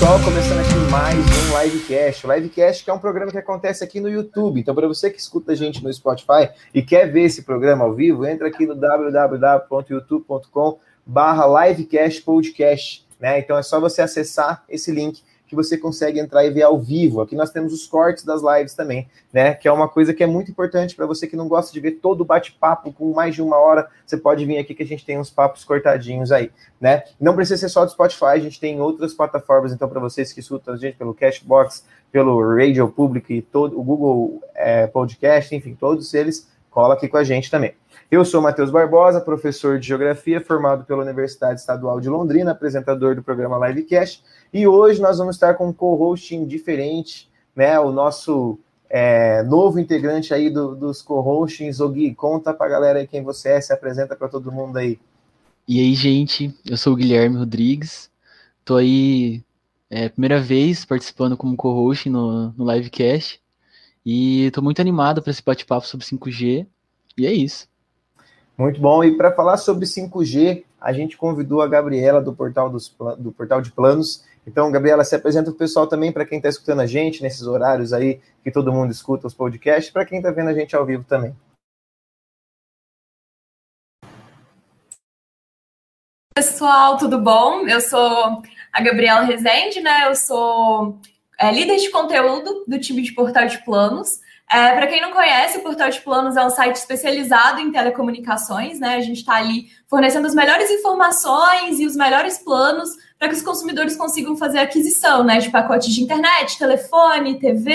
pessoal. Começando aqui mais um Livecast. Livecast que é um programa que acontece aqui no YouTube. Então, para você que escuta a gente no Spotify e quer ver esse programa ao vivo, entra aqui no www.youtube.com barra Livecast Podcast. Né? Então é só você acessar esse link que você consegue entrar e ver ao vivo. Aqui nós temos os cortes das lives também, né? Que é uma coisa que é muito importante para você que não gosta de ver todo o bate-papo com mais de uma hora. Você pode vir aqui que a gente tem uns papos cortadinhos aí, né? Não precisa ser só do Spotify, a gente tem outras plataformas, então, para vocês que escutam a gente pelo Cashbox, pelo Radio Public todo o Google é, Podcast, enfim, todos eles, cola aqui com a gente também. Eu sou Matheus Barbosa, professor de Geografia, formado pela Universidade Estadual de Londrina, apresentador do programa Livecast, e hoje nós vamos estar com um co-hosting diferente, né? O nosso é, novo integrante aí do, dos co-hostings. O Gui, conta pra galera aí quem você é, se apresenta para todo mundo aí. E aí, gente, eu sou o Guilherme Rodrigues, tô aí é, primeira vez participando como co-host no, no Livecast, e tô muito animado para esse bate-papo sobre 5G, e é isso. Muito bom. E para falar sobre 5G, a gente convidou a Gabriela do Portal, dos, do Portal de Planos. Então, Gabriela, se apresenta o pessoal também para quem está escutando a gente nesses horários aí que todo mundo escuta os podcasts, para quem está vendo a gente ao vivo também. Pessoal, tudo bom? Eu sou a Gabriela Rezende, né? Eu sou é, líder de conteúdo do time de Portal de Planos. É, para quem não conhece, o Portal de Planos é um site especializado em telecomunicações, né? A gente está ali fornecendo as melhores informações e os melhores planos para que os consumidores consigam fazer aquisição, né? De pacotes de internet, telefone, TV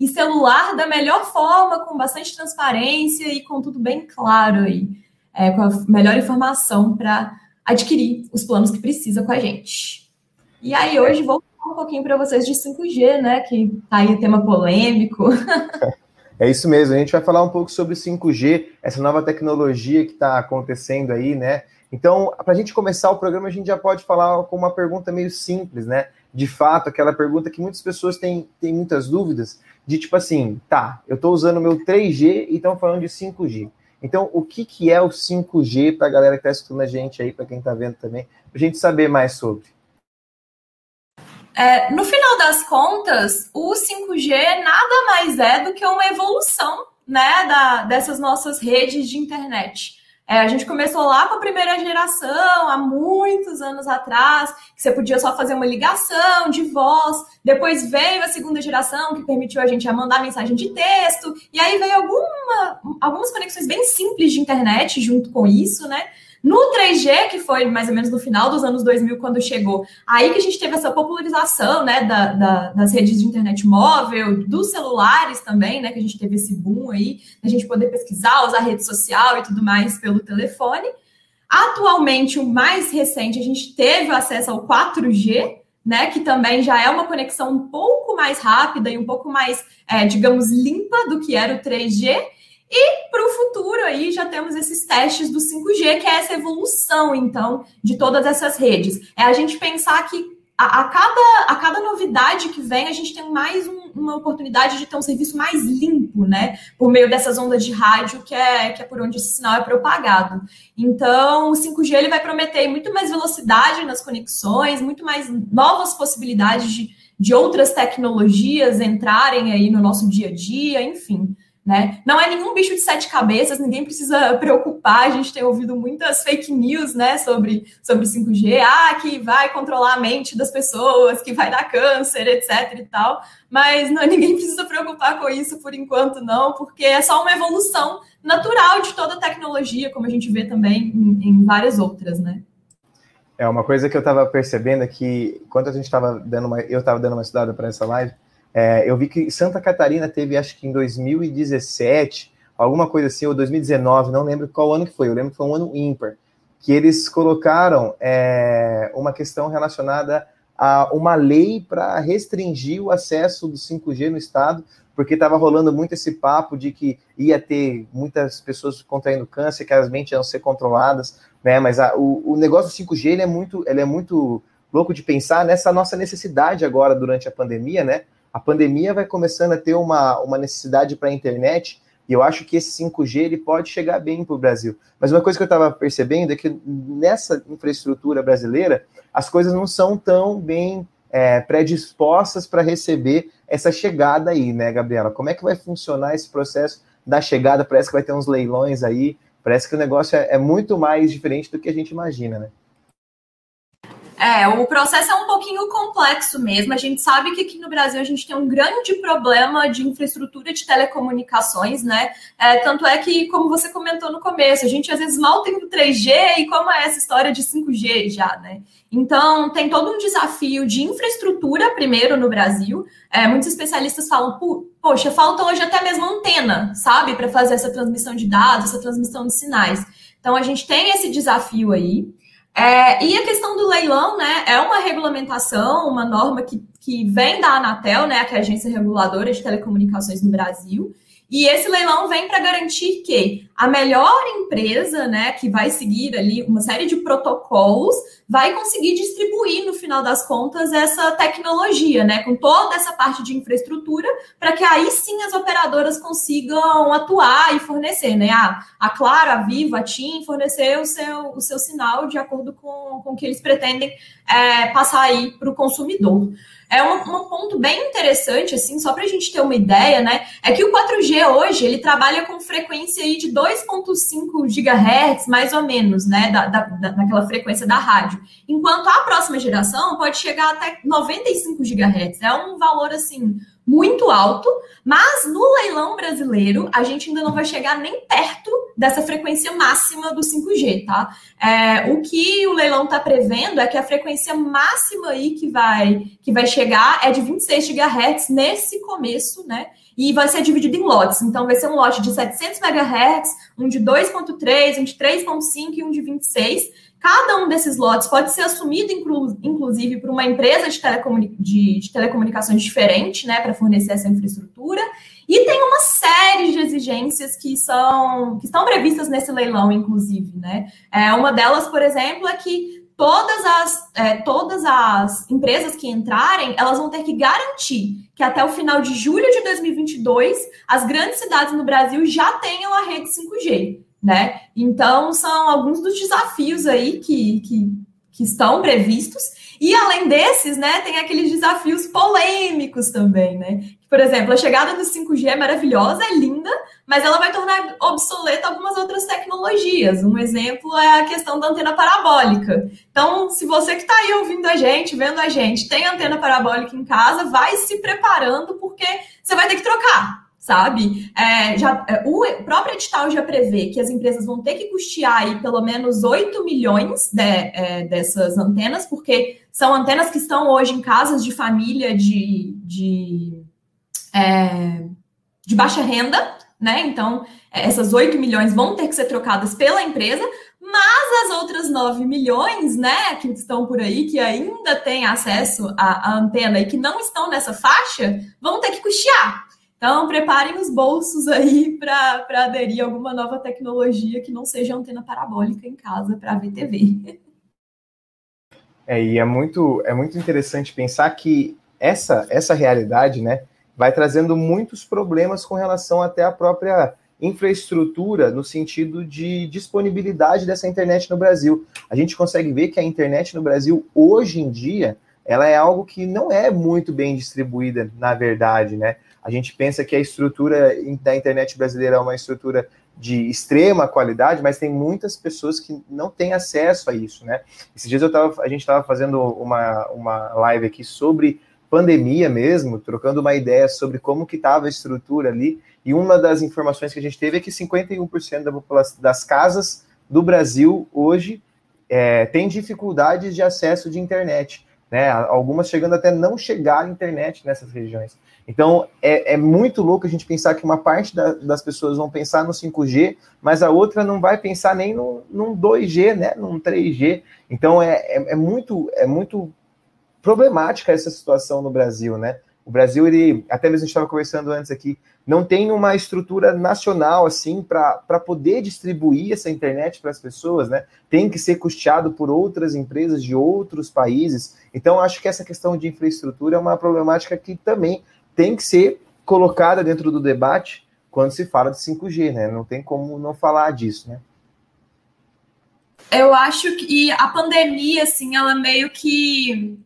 e celular da melhor forma, com bastante transparência e com tudo bem claro aí, é, com a melhor informação para adquirir os planos que precisa com a gente. E aí hoje vou falar um pouquinho para vocês de 5G, né? Que tá aí tema polêmico. É isso mesmo, a gente vai falar um pouco sobre 5G, essa nova tecnologia que está acontecendo aí, né? Então, para a gente começar o programa, a gente já pode falar com uma pergunta meio simples, né? De fato, aquela pergunta que muitas pessoas têm, têm muitas dúvidas, de tipo assim, tá, eu estou usando meu 3G e estão falando de 5G. Então, o que, que é o 5G para a galera que está escutando a gente aí, para quem está vendo também, para a gente saber mais sobre? É, no final das contas, o 5G nada mais é do que uma evolução né, da, dessas nossas redes de internet. É, a gente começou lá com a primeira geração, há muitos anos atrás, que você podia só fazer uma ligação de voz. Depois veio a segunda geração, que permitiu a gente mandar mensagem de texto. E aí veio alguma, algumas conexões bem simples de internet junto com isso, né? No 3G, que foi mais ou menos no final dos anos 2000, quando chegou, aí que a gente teve essa popularização né, da, da, das redes de internet móvel, dos celulares também, né, que a gente teve esse boom aí, a gente poder pesquisar, usar rede social e tudo mais pelo telefone. Atualmente, o mais recente, a gente teve acesso ao 4G, né, que também já é uma conexão um pouco mais rápida e um pouco mais, é, digamos, limpa do que era o 3G. E para o futuro aí já temos esses testes do 5G, que é essa evolução, então, de todas essas redes. É a gente pensar que a, a cada, a cada novidade que vem, a gente tem mais um, uma oportunidade de ter um serviço mais limpo, né? Por meio dessas ondas de rádio, que é, que é por onde esse sinal é propagado. Então, o 5G ele vai prometer muito mais velocidade nas conexões, muito mais novas possibilidades de, de outras tecnologias entrarem aí no nosso dia a dia, enfim. Né? Não é nenhum bicho de sete cabeças, ninguém precisa preocupar. A gente tem ouvido muitas fake news né, sobre, sobre 5G, ah, que vai controlar a mente das pessoas, que vai dar câncer, etc. e tal. Mas não, ninguém precisa preocupar com isso por enquanto, não, porque é só uma evolução natural de toda a tecnologia, como a gente vê também em, em várias outras, né? É uma coisa que eu estava percebendo é que enquanto a gente estava dando uma, eu estava dando uma estudada para essa live, é, eu vi que Santa Catarina teve, acho que em 2017, alguma coisa assim, ou 2019, não lembro qual ano que foi, eu lembro que foi um ano ímpar, que eles colocaram é, uma questão relacionada a uma lei para restringir o acesso do 5G no estado, porque estava rolando muito esse papo de que ia ter muitas pessoas contraindo câncer, que as mentes iam ser controladas, né? Mas a, o, o negócio do 5G ele é muito, ele é muito louco de pensar nessa nossa necessidade agora durante a pandemia, né? A pandemia vai começando a ter uma, uma necessidade para a internet, e eu acho que esse 5G ele pode chegar bem para o Brasil. Mas uma coisa que eu estava percebendo é que nessa infraestrutura brasileira, as coisas não são tão bem é, predispostas para receber essa chegada aí, né, Gabriela? Como é que vai funcionar esse processo da chegada? Parece que vai ter uns leilões aí, parece que o negócio é, é muito mais diferente do que a gente imagina, né? É, o processo é um pouquinho complexo mesmo. A gente sabe que aqui no Brasil a gente tem um grande problema de infraestrutura de telecomunicações, né? É, tanto é que, como você comentou no começo, a gente às vezes mal tem o 3G e como é essa história de 5G já, né? Então, tem todo um desafio de infraestrutura, primeiro, no Brasil. É, muitos especialistas falam, poxa, falta hoje até mesmo antena, sabe, para fazer essa transmissão de dados, essa transmissão de sinais. Então, a gente tem esse desafio aí. É, e a questão do leilão, né, é uma regulamentação, uma norma que, que vem da Anatel, né, que é a agência reguladora de telecomunicações no Brasil, e esse leilão vem para garantir que a melhor empresa, né, que vai seguir ali uma série de protocolos, vai conseguir distribuir no final das contas essa tecnologia, né, com toda essa parte de infraestrutura, para que aí sim as operadoras consigam atuar e fornecer, né? A, a Claro, a Vivo, a TIM fornecer o seu, o seu sinal de acordo com, com o que eles pretendem é, passar aí para o consumidor. É um, um, ponto bem interessante, assim, só para a gente ter uma ideia, né? É que o 4G hoje ele trabalha com frequência aí de 2,5 GHz, mais ou menos, né? Da, da, daquela frequência da rádio. Enquanto a próxima geração pode chegar até 95 GHz. É um valor assim muito alto, mas no leilão brasileiro a gente ainda não vai chegar nem perto dessa frequência máxima do 5G, tá? É, o que o leilão está prevendo é que a frequência máxima aí que vai, que vai chegar é de 26 GHz nesse começo, né? E vai ser dividido em lotes. Então, vai ser um lote de 700 MHz, um de 2.3, um de 3.5 e um de 26 Cada um desses lotes pode ser assumido, inclu inclusive, por uma empresa de, de, de telecomunicações diferente, né, para fornecer essa infraestrutura. E tem uma série de exigências que são que estão previstas nesse leilão, inclusive, né? É, uma delas, por exemplo, é que todas as, é, todas as empresas que entrarem, elas vão ter que garantir que até o final de julho de 2022, as grandes cidades no Brasil já tenham a rede 5G né? Então, são alguns dos desafios aí que, que, que estão previstos. E além desses, né, tem aqueles desafios polêmicos também, né? Por exemplo, a chegada do 5G é maravilhosa, é linda, mas ela vai tornar obsoleta algumas outras tecnologias. Um exemplo é a questão da antena parabólica. Então, se você que está aí ouvindo a gente, vendo a gente, tem antena parabólica em casa, vai se preparando, porque você vai ter que trocar sabe? É, já, é, o próprio edital já prevê que as empresas vão ter que custear aí pelo menos 8 milhões de, é, dessas antenas, porque são antenas que estão hoje em casas de família de, de, é, de baixa renda, né? Então, é, essas 8 milhões vão ter que ser trocadas pela empresa, mas as outras 9 milhões, né, que estão por aí, que ainda têm acesso à, à antena e que não estão nessa faixa, vão ter que custear. Então, preparem os bolsos aí para aderir a alguma nova tecnologia que não seja antena parabólica em casa para ver TV. É, e é muito, é muito interessante pensar que essa, essa realidade né, vai trazendo muitos problemas com relação até à própria infraestrutura no sentido de disponibilidade dessa internet no Brasil. A gente consegue ver que a internet no Brasil, hoje em dia, ela é algo que não é muito bem distribuída, na verdade, né? A gente pensa que a estrutura da internet brasileira é uma estrutura de extrema qualidade, mas tem muitas pessoas que não têm acesso a isso, né? Esses dias eu tava, a gente estava fazendo uma, uma live aqui sobre pandemia mesmo, trocando uma ideia sobre como que estava a estrutura ali, e uma das informações que a gente teve é que 51% da população, das casas do Brasil hoje é, tem dificuldades de acesso de internet, né? Algumas chegando até não chegar à internet nessas regiões. Então, é, é, muito louco a gente pensar que uma parte da, das pessoas vão pensar no 5G, mas a outra não vai pensar nem no, num 2G, né, num 3G. Então, é, é, é, muito, é muito problemática essa situação no Brasil, né? O Brasil, ele, até mesmo a gente estava conversando antes aqui, não tem uma estrutura nacional, assim, para poder distribuir essa internet para as pessoas, né? Tem que ser custeado por outras empresas de outros países. Então, acho que essa questão de infraestrutura é uma problemática que também tem que ser colocada dentro do debate quando se fala de 5G, né? Não tem como não falar disso, né? Eu acho que a pandemia, assim, ela meio que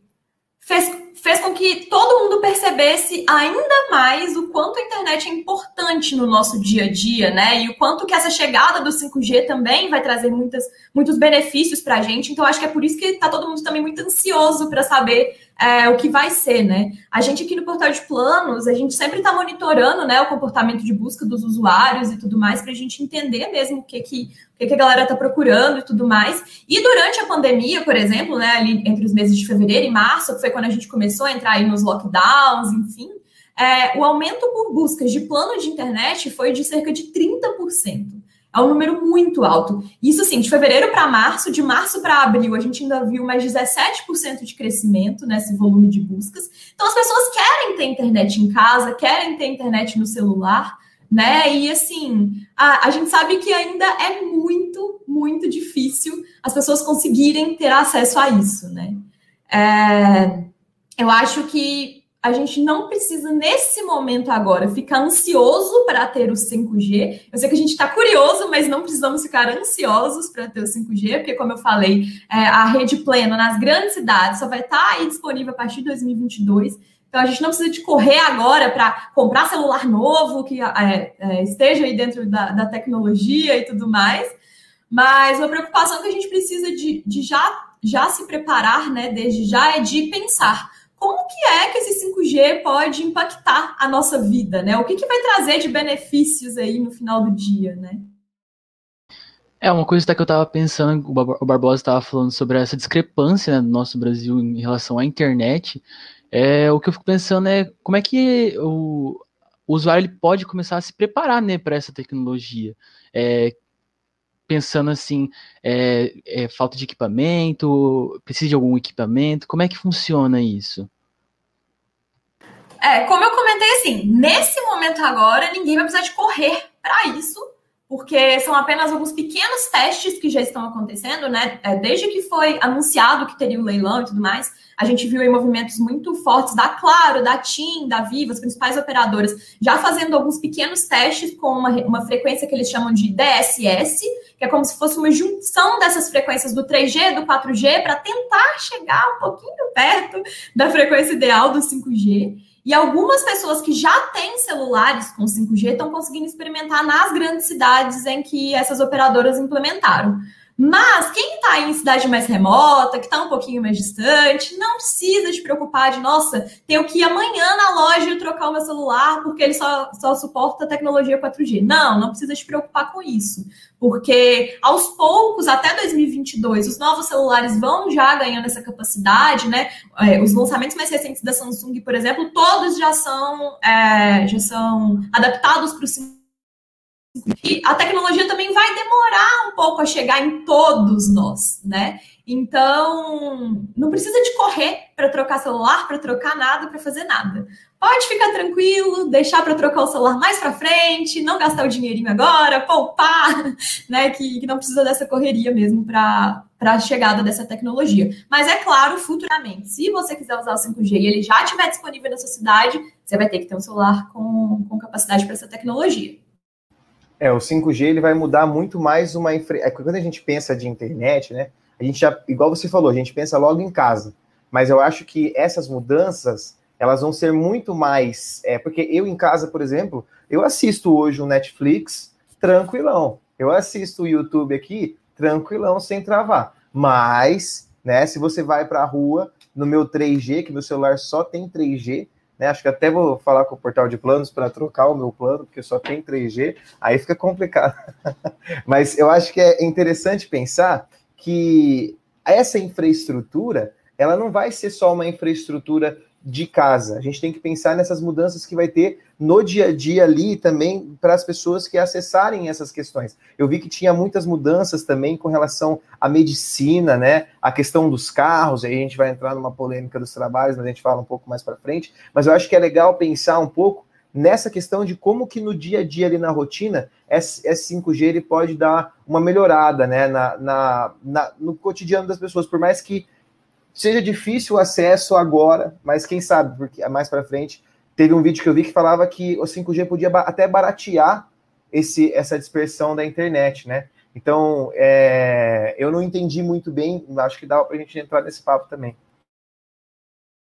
fez fez com que todo mundo percebesse ainda mais o quanto a internet é importante no nosso dia a dia, né? E o quanto que essa chegada do 5G também vai trazer muitas, muitos benefícios para a gente. Então, acho que é por isso que está todo mundo também muito ansioso para saber é, o que vai ser, né? A gente aqui no portal de planos, a gente sempre está monitorando né, o comportamento de busca dos usuários e tudo mais, para a gente entender mesmo o que, que, o que, que a galera está procurando e tudo mais. E durante a pandemia, por exemplo, né, ali entre os meses de fevereiro e março, que foi quando a gente começou a entrar aí nos lockdowns, enfim, é, o aumento por buscas de plano de internet foi de cerca de 30%. É um número muito alto. Isso, assim, de fevereiro para março, de março para abril, a gente ainda viu mais 17% de crescimento nesse volume de buscas. Então, as pessoas querem ter internet em casa, querem ter internet no celular, né? E, assim, a, a gente sabe que ainda é muito, muito difícil as pessoas conseguirem ter acesso a isso, né? É, eu acho que a gente não precisa, nesse momento agora, ficar ansioso para ter o 5G. Eu sei que a gente está curioso, mas não precisamos ficar ansiosos para ter o 5G, porque, como eu falei, é, a rede plena nas grandes cidades só vai estar tá disponível a partir de 2022. Então, a gente não precisa de correr agora para comprar celular novo, que é, é, esteja aí dentro da, da, tecnologia e tudo mais. Mas uma preocupação que a gente precisa de, de já, já se preparar, né, desde já, é de pensar como que é que esse 5G pode impactar a nossa vida, né? O que, que vai trazer de benefícios aí no final do dia, né? É, uma coisa que eu estava pensando, o Barbosa estava falando sobre essa discrepância né, do nosso Brasil em relação à internet. É, o que eu fico pensando é como é que o, o usuário ele pode começar a se preparar né, para essa tecnologia. É, pensando assim, é, é, falta de equipamento, precisa de algum equipamento, como é que funciona isso? É, como eu comentei assim, nesse momento agora, ninguém vai precisar de correr para isso, porque são apenas alguns pequenos testes que já estão acontecendo, né? É, desde que foi anunciado que teria o leilão e tudo mais, a gente viu aí movimentos muito fortes da Claro, da TIM, da Viva, as principais operadoras, já fazendo alguns pequenos testes com uma, uma frequência que eles chamam de DSS, que é como se fosse uma junção dessas frequências do 3G, do 4G, para tentar chegar um pouquinho perto da frequência ideal do 5G. E algumas pessoas que já têm celulares com 5G estão conseguindo experimentar nas grandes cidades em que essas operadoras implementaram. Mas quem está em cidade mais remota, que está um pouquinho mais distante, não precisa te preocupar de, nossa, tenho que ir amanhã na loja e trocar o meu celular porque ele só, só suporta a tecnologia 4G. Não, não precisa te preocupar com isso. Porque aos poucos, até 2022, os novos celulares vão já ganhando essa capacidade, né? É, os lançamentos mais recentes da Samsung, por exemplo, todos já são, é, já são adaptados para o a tecnologia também vai demorar um pouco a chegar em todos nós, né? Então, não precisa de correr para trocar celular, para trocar nada, para fazer nada. Pode ficar tranquilo, deixar para trocar o celular mais para frente, não gastar o dinheirinho agora, poupar, né? Que, que não precisa dessa correria mesmo para a chegada dessa tecnologia. Mas é claro, futuramente, se você quiser usar o 5G e ele já estiver disponível na sua cidade, você vai ter que ter um celular com, com capacidade para essa tecnologia. É, o 5G ele vai mudar muito mais uma infra... é, quando a gente pensa de internet, né? A gente já, igual você falou, a gente pensa logo em casa. Mas eu acho que essas mudanças elas vão ser muito mais, é, porque eu em casa, por exemplo, eu assisto hoje o um Netflix tranquilão. Eu assisto o YouTube aqui tranquilão, sem travar. Mas, né, se você vai para a rua no meu 3G, que meu celular só tem 3G, né? Acho que até vou falar com o portal de planos para trocar o meu plano, porque só tem 3G, aí fica complicado. Mas eu acho que é interessante pensar que essa infraestrutura, ela não vai ser só uma infraestrutura de casa. A gente tem que pensar nessas mudanças que vai ter no dia a dia ali também para as pessoas que acessarem essas questões. Eu vi que tinha muitas mudanças também com relação à medicina, né? A questão dos carros, aí a gente vai entrar numa polêmica dos trabalhos, mas a gente fala um pouco mais para frente. Mas eu acho que é legal pensar um pouco nessa questão de como que no dia a dia ali na rotina esse 5G ele pode dar uma melhorada, né? Na, na, na no cotidiano das pessoas, por mais que seja difícil o acesso agora, mas quem sabe, porque mais para frente teve um vídeo que eu vi que falava que o 5G podia até baratear esse, essa dispersão da internet, né? Então, é, eu não entendi muito bem, acho que dá para a gente entrar nesse papo também.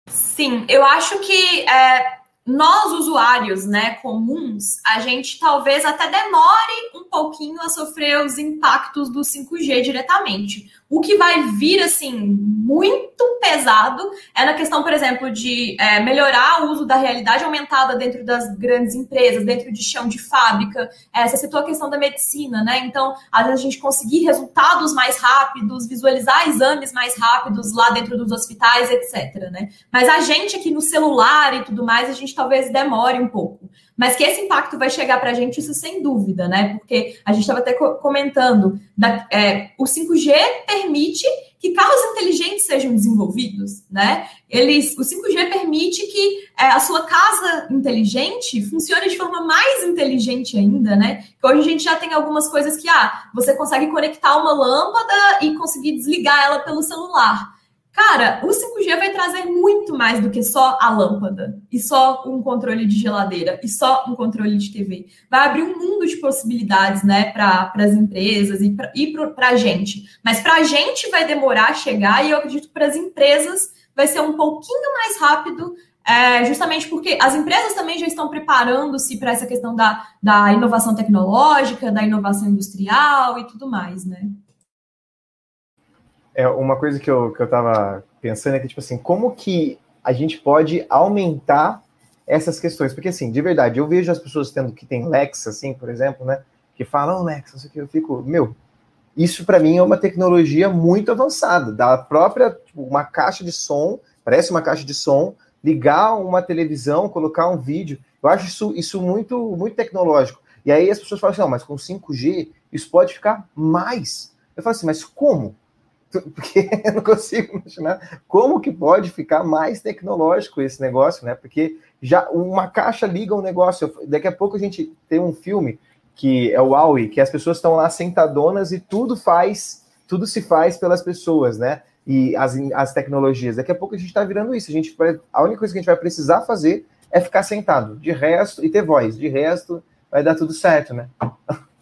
Sim, eu acho que é, nós, usuários né, comuns, a gente talvez até demore um pouquinho a sofrer os impactos do 5G diretamente. O que vai vir, assim, muito pesado é na questão, por exemplo, de é, melhorar o uso da realidade aumentada dentro das grandes empresas, dentro de chão de fábrica. É, você citou a questão da medicina, né? Então, às vezes a gente conseguir resultados mais rápidos, visualizar exames mais rápidos lá dentro dos hospitais, etc. Né? Mas a gente aqui no celular e tudo mais, a gente talvez demore um pouco. Mas que esse impacto vai chegar para a gente, isso sem dúvida, né? Porque a gente estava até comentando, da, é, o 5G permite que carros inteligentes sejam desenvolvidos, né? Eles, o 5G permite que é, a sua casa inteligente funcione de forma mais inteligente ainda, né? Que hoje a gente já tem algumas coisas que, ah, você consegue conectar uma lâmpada e conseguir desligar ela pelo celular. Cara, o 5G vai trazer muito mais do que só a lâmpada, e só um controle de geladeira, e só um controle de TV. Vai abrir um mundo de possibilidades, né, para as empresas e para a gente. Mas para a gente vai demorar a chegar, e eu acredito que para as empresas vai ser um pouquinho mais rápido, é, justamente porque as empresas também já estão preparando-se para essa questão da, da inovação tecnológica, da inovação industrial e tudo mais, né? É, uma coisa que eu, que eu tava pensando é que, tipo assim, como que a gente pode aumentar essas questões? Porque, assim, de verdade, eu vejo as pessoas tendo que tem Lex, assim, por exemplo, né? Que falam, oh, Lex, isso aqui, eu fico, meu, isso para mim é uma tecnologia muito avançada, da própria, tipo, uma caixa de som, parece uma caixa de som, ligar uma televisão, colocar um vídeo, eu acho isso, isso muito, muito tecnológico. E aí as pessoas falam assim, não, mas com 5G isso pode ficar mais. Eu falo assim, mas como? porque eu não consigo imaginar como que pode ficar mais tecnológico esse negócio, né? Porque já uma caixa liga um negócio. Daqui a pouco a gente tem um filme que é o Huawei, que as pessoas estão lá sentadonas e tudo faz, tudo se faz pelas pessoas, né? E as, as tecnologias. Daqui a pouco a gente está virando isso. A, gente, a única coisa que a gente vai precisar fazer é ficar sentado. De resto, e ter voz. De resto, vai dar tudo certo, né?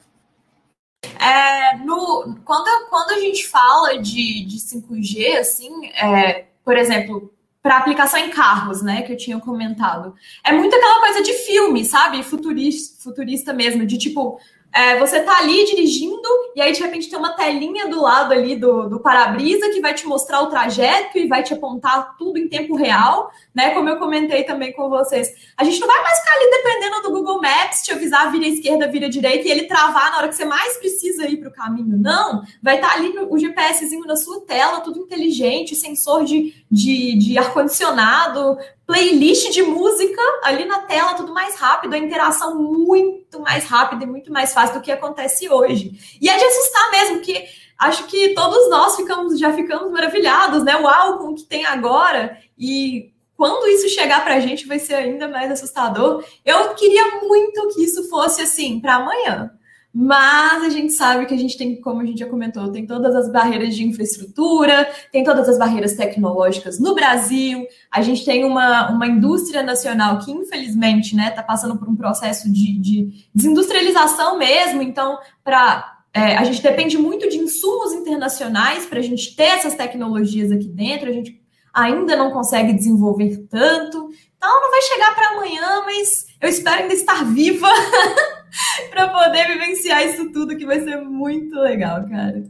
É, no, quando, quando a gente fala de, de 5G, assim, é, por exemplo, para aplicação em carros, né, que eu tinha comentado, é muito aquela coisa de filme, sabe? Futurista, futurista mesmo, de tipo, é, você tá ali dirigindo e aí de repente tem uma telinha do lado ali do, do para-brisa que vai te mostrar o trajeto e vai te apontar tudo em tempo real, né? Como eu comentei também com vocês. A gente não vai mais ficar ali dependendo do Google Maps, te avisar vira esquerda, vira direita e ele travar na hora que você mais precisa ir para o caminho. Não, vai estar tá ali no, o GPSzinho na sua tela, tudo inteligente, sensor de, de, de ar-condicionado, playlist de música ali na tela, tudo mais rápido, a interação muito mais rápida e muito mais fácil do que acontece hoje. E é de assustar mesmo, que acho que todos nós ficamos já ficamos maravilhados, né? Uau, com o que tem agora. E quando isso chegar para a gente vai ser ainda mais assustador. Eu queria muito que isso fosse assim para amanhã. Mas a gente sabe que a gente tem, como a gente já comentou, tem todas as barreiras de infraestrutura, tem todas as barreiras tecnológicas no Brasil. A gente tem uma, uma indústria nacional que, infelizmente, está né, tá passando por um processo de, de desindustrialização mesmo. Então, para é, a gente depende muito de insumos internacionais para a gente ter essas tecnologias aqui dentro. A gente ainda não consegue desenvolver tanto. Então, não vai chegar para amanhã, mas eu espero ainda estar viva para poder vivenciar isso tudo, que vai ser muito legal, cara.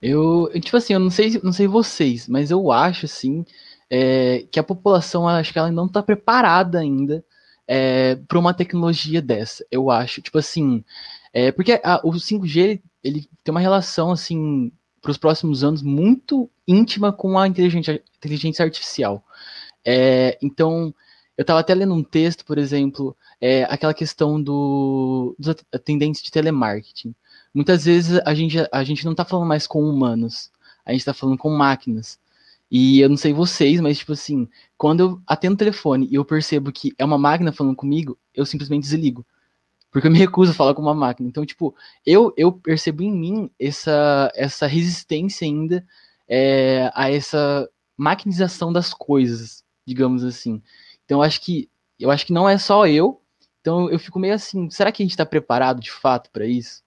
Eu, tipo assim, eu não sei, não sei vocês, mas eu acho, assim, é, que a população, acho que ela não está preparada ainda é, para uma tecnologia dessa. Eu acho, tipo assim, é, porque a, o 5G, ele tem uma relação, assim, para os próximos anos muito íntima com a inteligência, inteligência artificial. É, então, eu estava até lendo um texto, por exemplo, é, aquela questão do, dos atendentes de telemarketing. Muitas vezes a gente, a gente não está falando mais com humanos, a gente está falando com máquinas. E eu não sei vocês, mas tipo assim, quando eu atendo o telefone e eu percebo que é uma máquina falando comigo, eu simplesmente desligo. Porque eu me recuso a falar com uma máquina. Então, tipo, eu, eu percebo em mim essa, essa resistência ainda é, a essa maquinização das coisas, digamos assim. Então, eu acho que eu acho que não é só eu, então eu fico meio assim, será que a gente está preparado de fato para isso?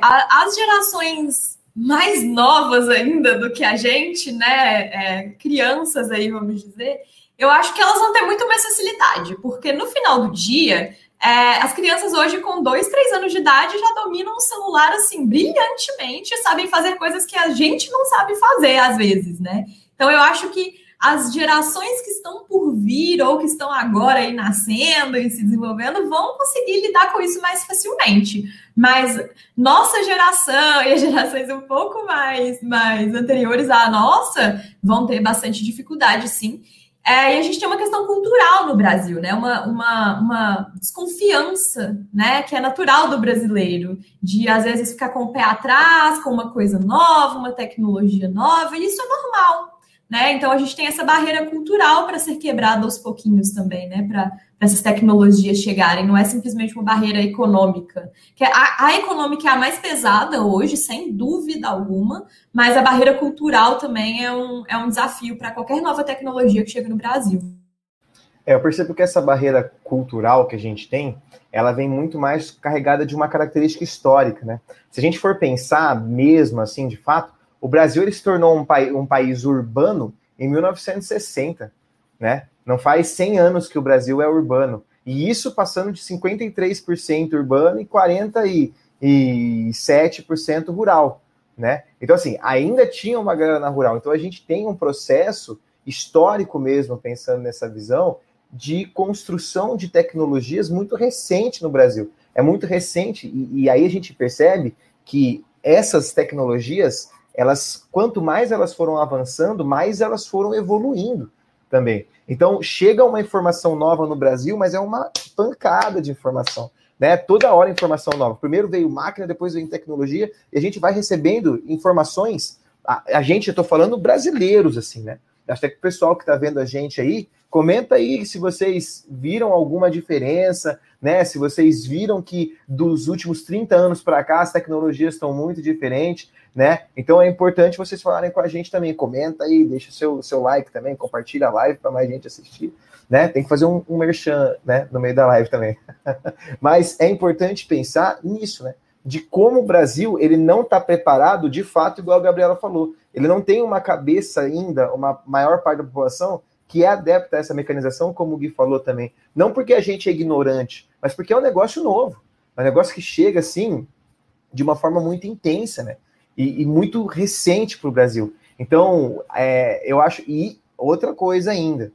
As gerações mais novas ainda do que a gente, né? É, crianças aí, vamos dizer, eu acho que elas vão ter muito mais facilidade, porque no final do dia, é, as crianças hoje com dois, três anos de idade já dominam o celular assim brilhantemente, sabem fazer coisas que a gente não sabe fazer às vezes, né? Então eu acho que as gerações que estão por vir ou que estão agora aí nascendo e se desenvolvendo vão conseguir lidar com isso mais facilmente. Mas nossa geração e as gerações um pouco mais, mais anteriores à nossa vão ter bastante dificuldade, sim. É, e a gente tem uma questão cultural no Brasil, né? Uma, uma, uma desconfiança, né? Que é natural do brasileiro, de às vezes ficar com o pé atrás, com uma coisa nova, uma tecnologia nova, e isso é normal. Né? Então a gente tem essa barreira cultural para ser quebrada aos pouquinhos também, né? Para essas tecnologias chegarem, não é simplesmente uma barreira econômica. Que é a, a, econômica é a mais pesada hoje, sem dúvida alguma, mas a barreira cultural também é um, é um desafio para qualquer nova tecnologia que chega no Brasil. É, eu percebo que essa barreira cultural que a gente tem, ela vem muito mais carregada de uma característica histórica, né? Se a gente for pensar mesmo assim, de fato, o Brasil se tornou um, pa um país urbano em 1960, né? Não faz 100 anos que o Brasil é urbano. E isso passando de 53% urbano e 47% rural, né? Então, assim, ainda tinha uma grana rural. Então, a gente tem um processo histórico mesmo, pensando nessa visão, de construção de tecnologias muito recente no Brasil. É muito recente, e, e aí a gente percebe que essas tecnologias elas, quanto mais elas foram avançando, mais elas foram evoluindo também. Então, chega uma informação nova no Brasil, mas é uma pancada de informação. Né? Toda hora informação nova. Primeiro veio máquina, depois veio tecnologia, e a gente vai recebendo informações. A, a gente, estou falando brasileiros, assim, né? Acho que o pessoal que está vendo a gente aí, comenta aí se vocês viram alguma diferença, né? Se vocês viram que dos últimos 30 anos para cá as tecnologias estão muito diferentes né? Então é importante vocês falarem com a gente também. Comenta aí, deixa seu, seu like também, compartilha a live para mais gente assistir, né? Tem que fazer um, um merchan, né? No meio da live também. Mas é importante pensar nisso, né? De como o Brasil ele não está preparado, de fato, igual a Gabriela falou. Ele não tem uma cabeça ainda, uma maior parte da população que é adepta a essa mecanização, como o Gui falou também. Não porque a gente é ignorante, mas porque é um negócio novo. É um negócio que chega assim de uma forma muito intensa, né? E, e muito recente para o Brasil. Então, é, eu acho. E outra coisa ainda,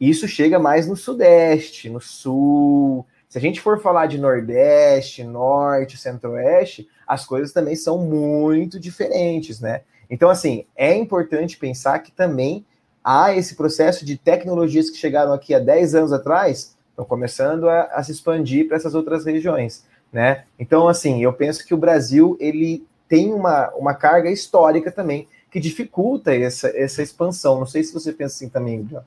isso chega mais no Sudeste, no Sul. Se a gente for falar de Nordeste, Norte, Centro-Oeste, as coisas também são muito diferentes, né? Então, assim, é importante pensar que também há esse processo de tecnologias que chegaram aqui há 10 anos atrás, estão começando a, a se expandir para essas outras regiões, né? Então, assim, eu penso que o Brasil, ele tem uma, uma carga histórica também que dificulta essa, essa expansão. Não sei se você pensa assim também, John.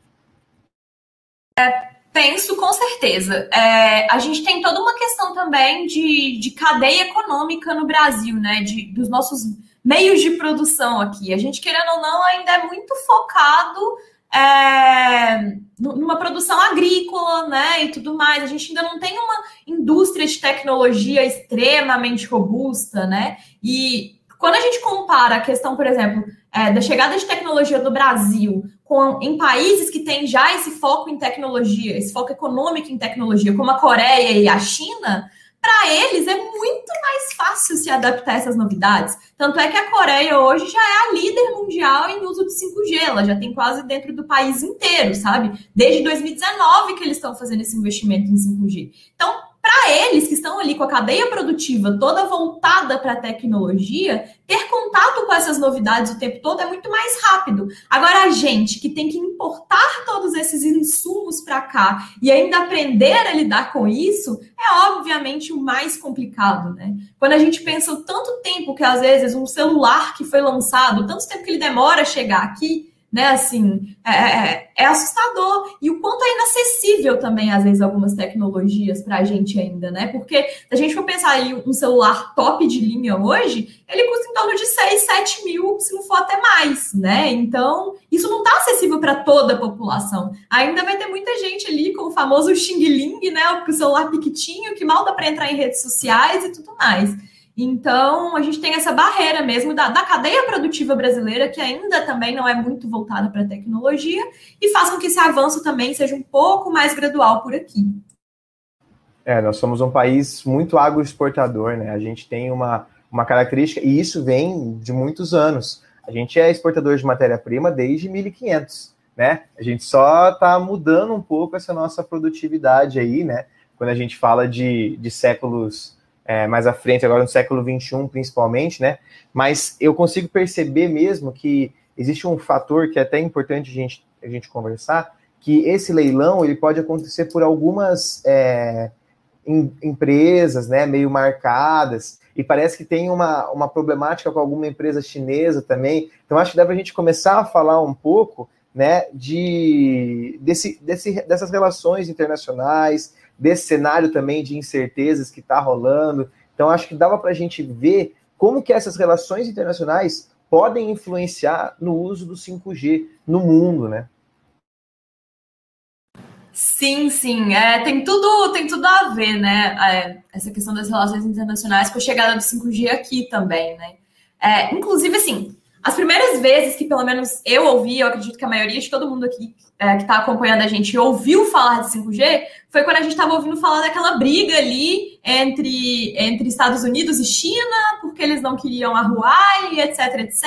É, penso com certeza. É, a gente tem toda uma questão também de, de cadeia econômica no Brasil, né? De, dos nossos meios de produção aqui. A gente, querendo ou não, ainda é muito focado é, numa produção agrícola, né, e tudo mais. A gente ainda não tem uma indústria de tecnologia extremamente robusta, né? E quando a gente compara a questão, por exemplo, é, da chegada de tecnologia do Brasil com, em países que têm já esse foco em tecnologia, esse foco econômico em tecnologia, como a Coreia e a China, para eles é muito mais fácil se adaptar a essas novidades. Tanto é que a Coreia hoje já é a líder mundial em uso de 5G, ela já tem quase dentro do país inteiro, sabe? Desde 2019 que eles estão fazendo esse investimento em 5G. Então, para eles que estão ali com a cadeia produtiva toda voltada para a tecnologia, ter contato com essas novidades o tempo todo é muito mais rápido. Agora, a gente que tem que importar todos esses insumos para cá e ainda aprender a lidar com isso, é obviamente o mais complicado, né? Quando a gente pensa o tanto tempo que às vezes um celular que foi lançado, tanto tempo que ele demora a chegar aqui, né? Assim, é, é, é, assustador. E o quanto é inacessível também, às vezes, algumas tecnologias para a gente ainda, né? Porque se a gente for pensar em um celular top de linha hoje, ele custa em torno de 6, 7 mil, se não for até mais, né? Então, isso não está acessível para toda a população. Ainda vai ter muita gente ali com o famoso Xing Ling, né? O celular pequitinho, que mal dá para entrar em redes sociais e tudo mais. Então, a gente tem essa barreira mesmo da, da cadeia produtiva brasileira, que ainda também não é muito voltada para a tecnologia, e faz com que esse avanço também seja um pouco mais gradual por aqui. É, nós somos um país muito agroexportador, né? A gente tem uma, uma característica, e isso vem de muitos anos. A gente é exportador de matéria-prima desde 1500, né? A gente só está mudando um pouco essa nossa produtividade aí, né? Quando a gente fala de, de séculos é, mais à frente, agora no século XXI principalmente, né? Mas eu consigo perceber mesmo que existe um fator que é até importante a gente, a gente conversar, que esse leilão ele pode acontecer por algumas é, em, empresas, né, meio marcadas, e parece que tem uma, uma problemática com alguma empresa chinesa também. Então acho que dá para a gente começar a falar um pouco, né, de desse, desse, dessas relações internacionais, desse cenário também de incertezas que está rolando. Então, acho que dava para a gente ver como que essas relações internacionais podem influenciar no uso do 5G no mundo, né? Sim, sim, é, tem tudo tem tudo a ver, né? É, essa questão das relações internacionais com a chegada do 5G aqui também, né? É, inclusive, assim, as primeiras vezes que, pelo menos, eu ouvi, eu acredito que a maioria de todo mundo aqui é, que está acompanhando a gente ouviu falar de 5G, foi quando a gente estava ouvindo falar daquela briga ali entre, entre Estados Unidos e China, porque eles não queriam a Huawei, etc, etc.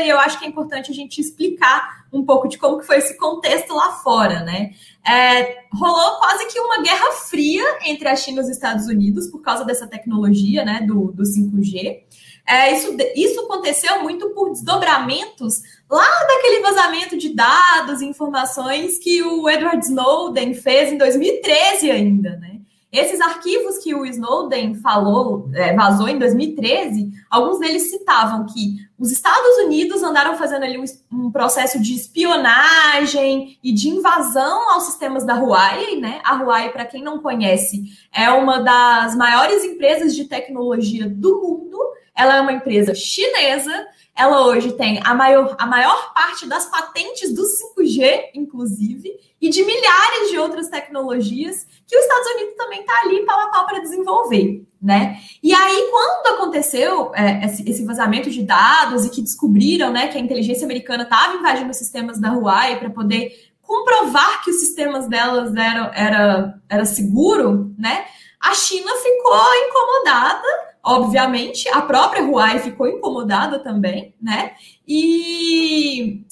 E eu acho que é importante a gente explicar um pouco de como que foi esse contexto lá fora, né? É, rolou quase que uma guerra fria entre a China e os Estados Unidos por causa dessa tecnologia, né, do, do 5G. É, isso, isso aconteceu muito por desdobramentos lá daquele vazamento de dados e informações que o Edward Snowden fez em 2013 ainda, né? Esses arquivos que o Snowden falou, é, vazou em 2013, alguns deles citavam que os Estados Unidos andaram fazendo ali um, um, processo de espionagem e de invasão aos sistemas da Huawei, né? A Huawei, para quem não conhece, é uma das maiores empresas de tecnologia do mundo ela é uma empresa chinesa. Ela hoje tem a maior, a maior parte das patentes do 5G, inclusive, e de milhares de outras tecnologias que os Estados Unidos também está ali pau a pau para desenvolver, né? E aí, quando aconteceu é, esse, vazamento de dados e que descobriram, né, que a inteligência americana estava invadindo os sistemas da Huawei para poder comprovar que os sistemas delas eram era, era seguro, né? A China ficou incomodada Obviamente, a própria Huawei ficou incomodada também, né? E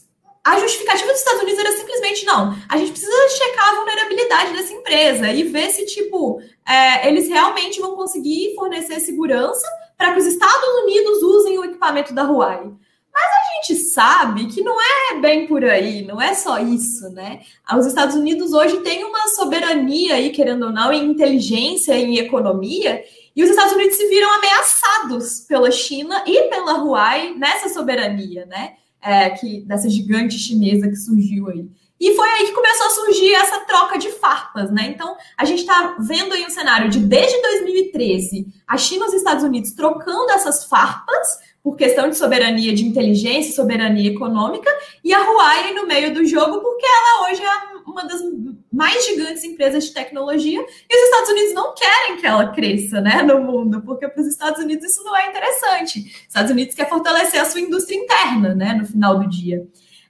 a justificativa dos Estados Unidos era simplesmente não. A gente precisa checar a vulnerabilidade dessa empresa e ver se, tipo, é, eles realmente vão conseguir fornecer segurança para que os Estados Unidos usem o equipamento da Huawei. Mas a gente sabe que não é bem por aí, não é só isso, né? Os Estados Unidos hoje têm uma soberania aí, querendo ou não, em inteligência, em economia, e os Estados Unidos se viram ameaçados pela China e pela Huawei nessa soberania, né? É, que, dessa gigante chinesa que surgiu aí. E foi aí que começou a surgir essa troca de farpas, né? Então, a gente está vendo aí um cenário de desde 2013, a China e os Estados Unidos trocando essas farpas por questão de soberania de inteligência, soberania econômica, e a Huawei no meio do jogo, porque ela hoje é uma das mais gigantes empresas de tecnologia, e os Estados Unidos não querem que ela cresça né, no mundo, porque para os Estados Unidos isso não é interessante. Os Estados Unidos quer fortalecer a sua indústria interna, né, no final do dia.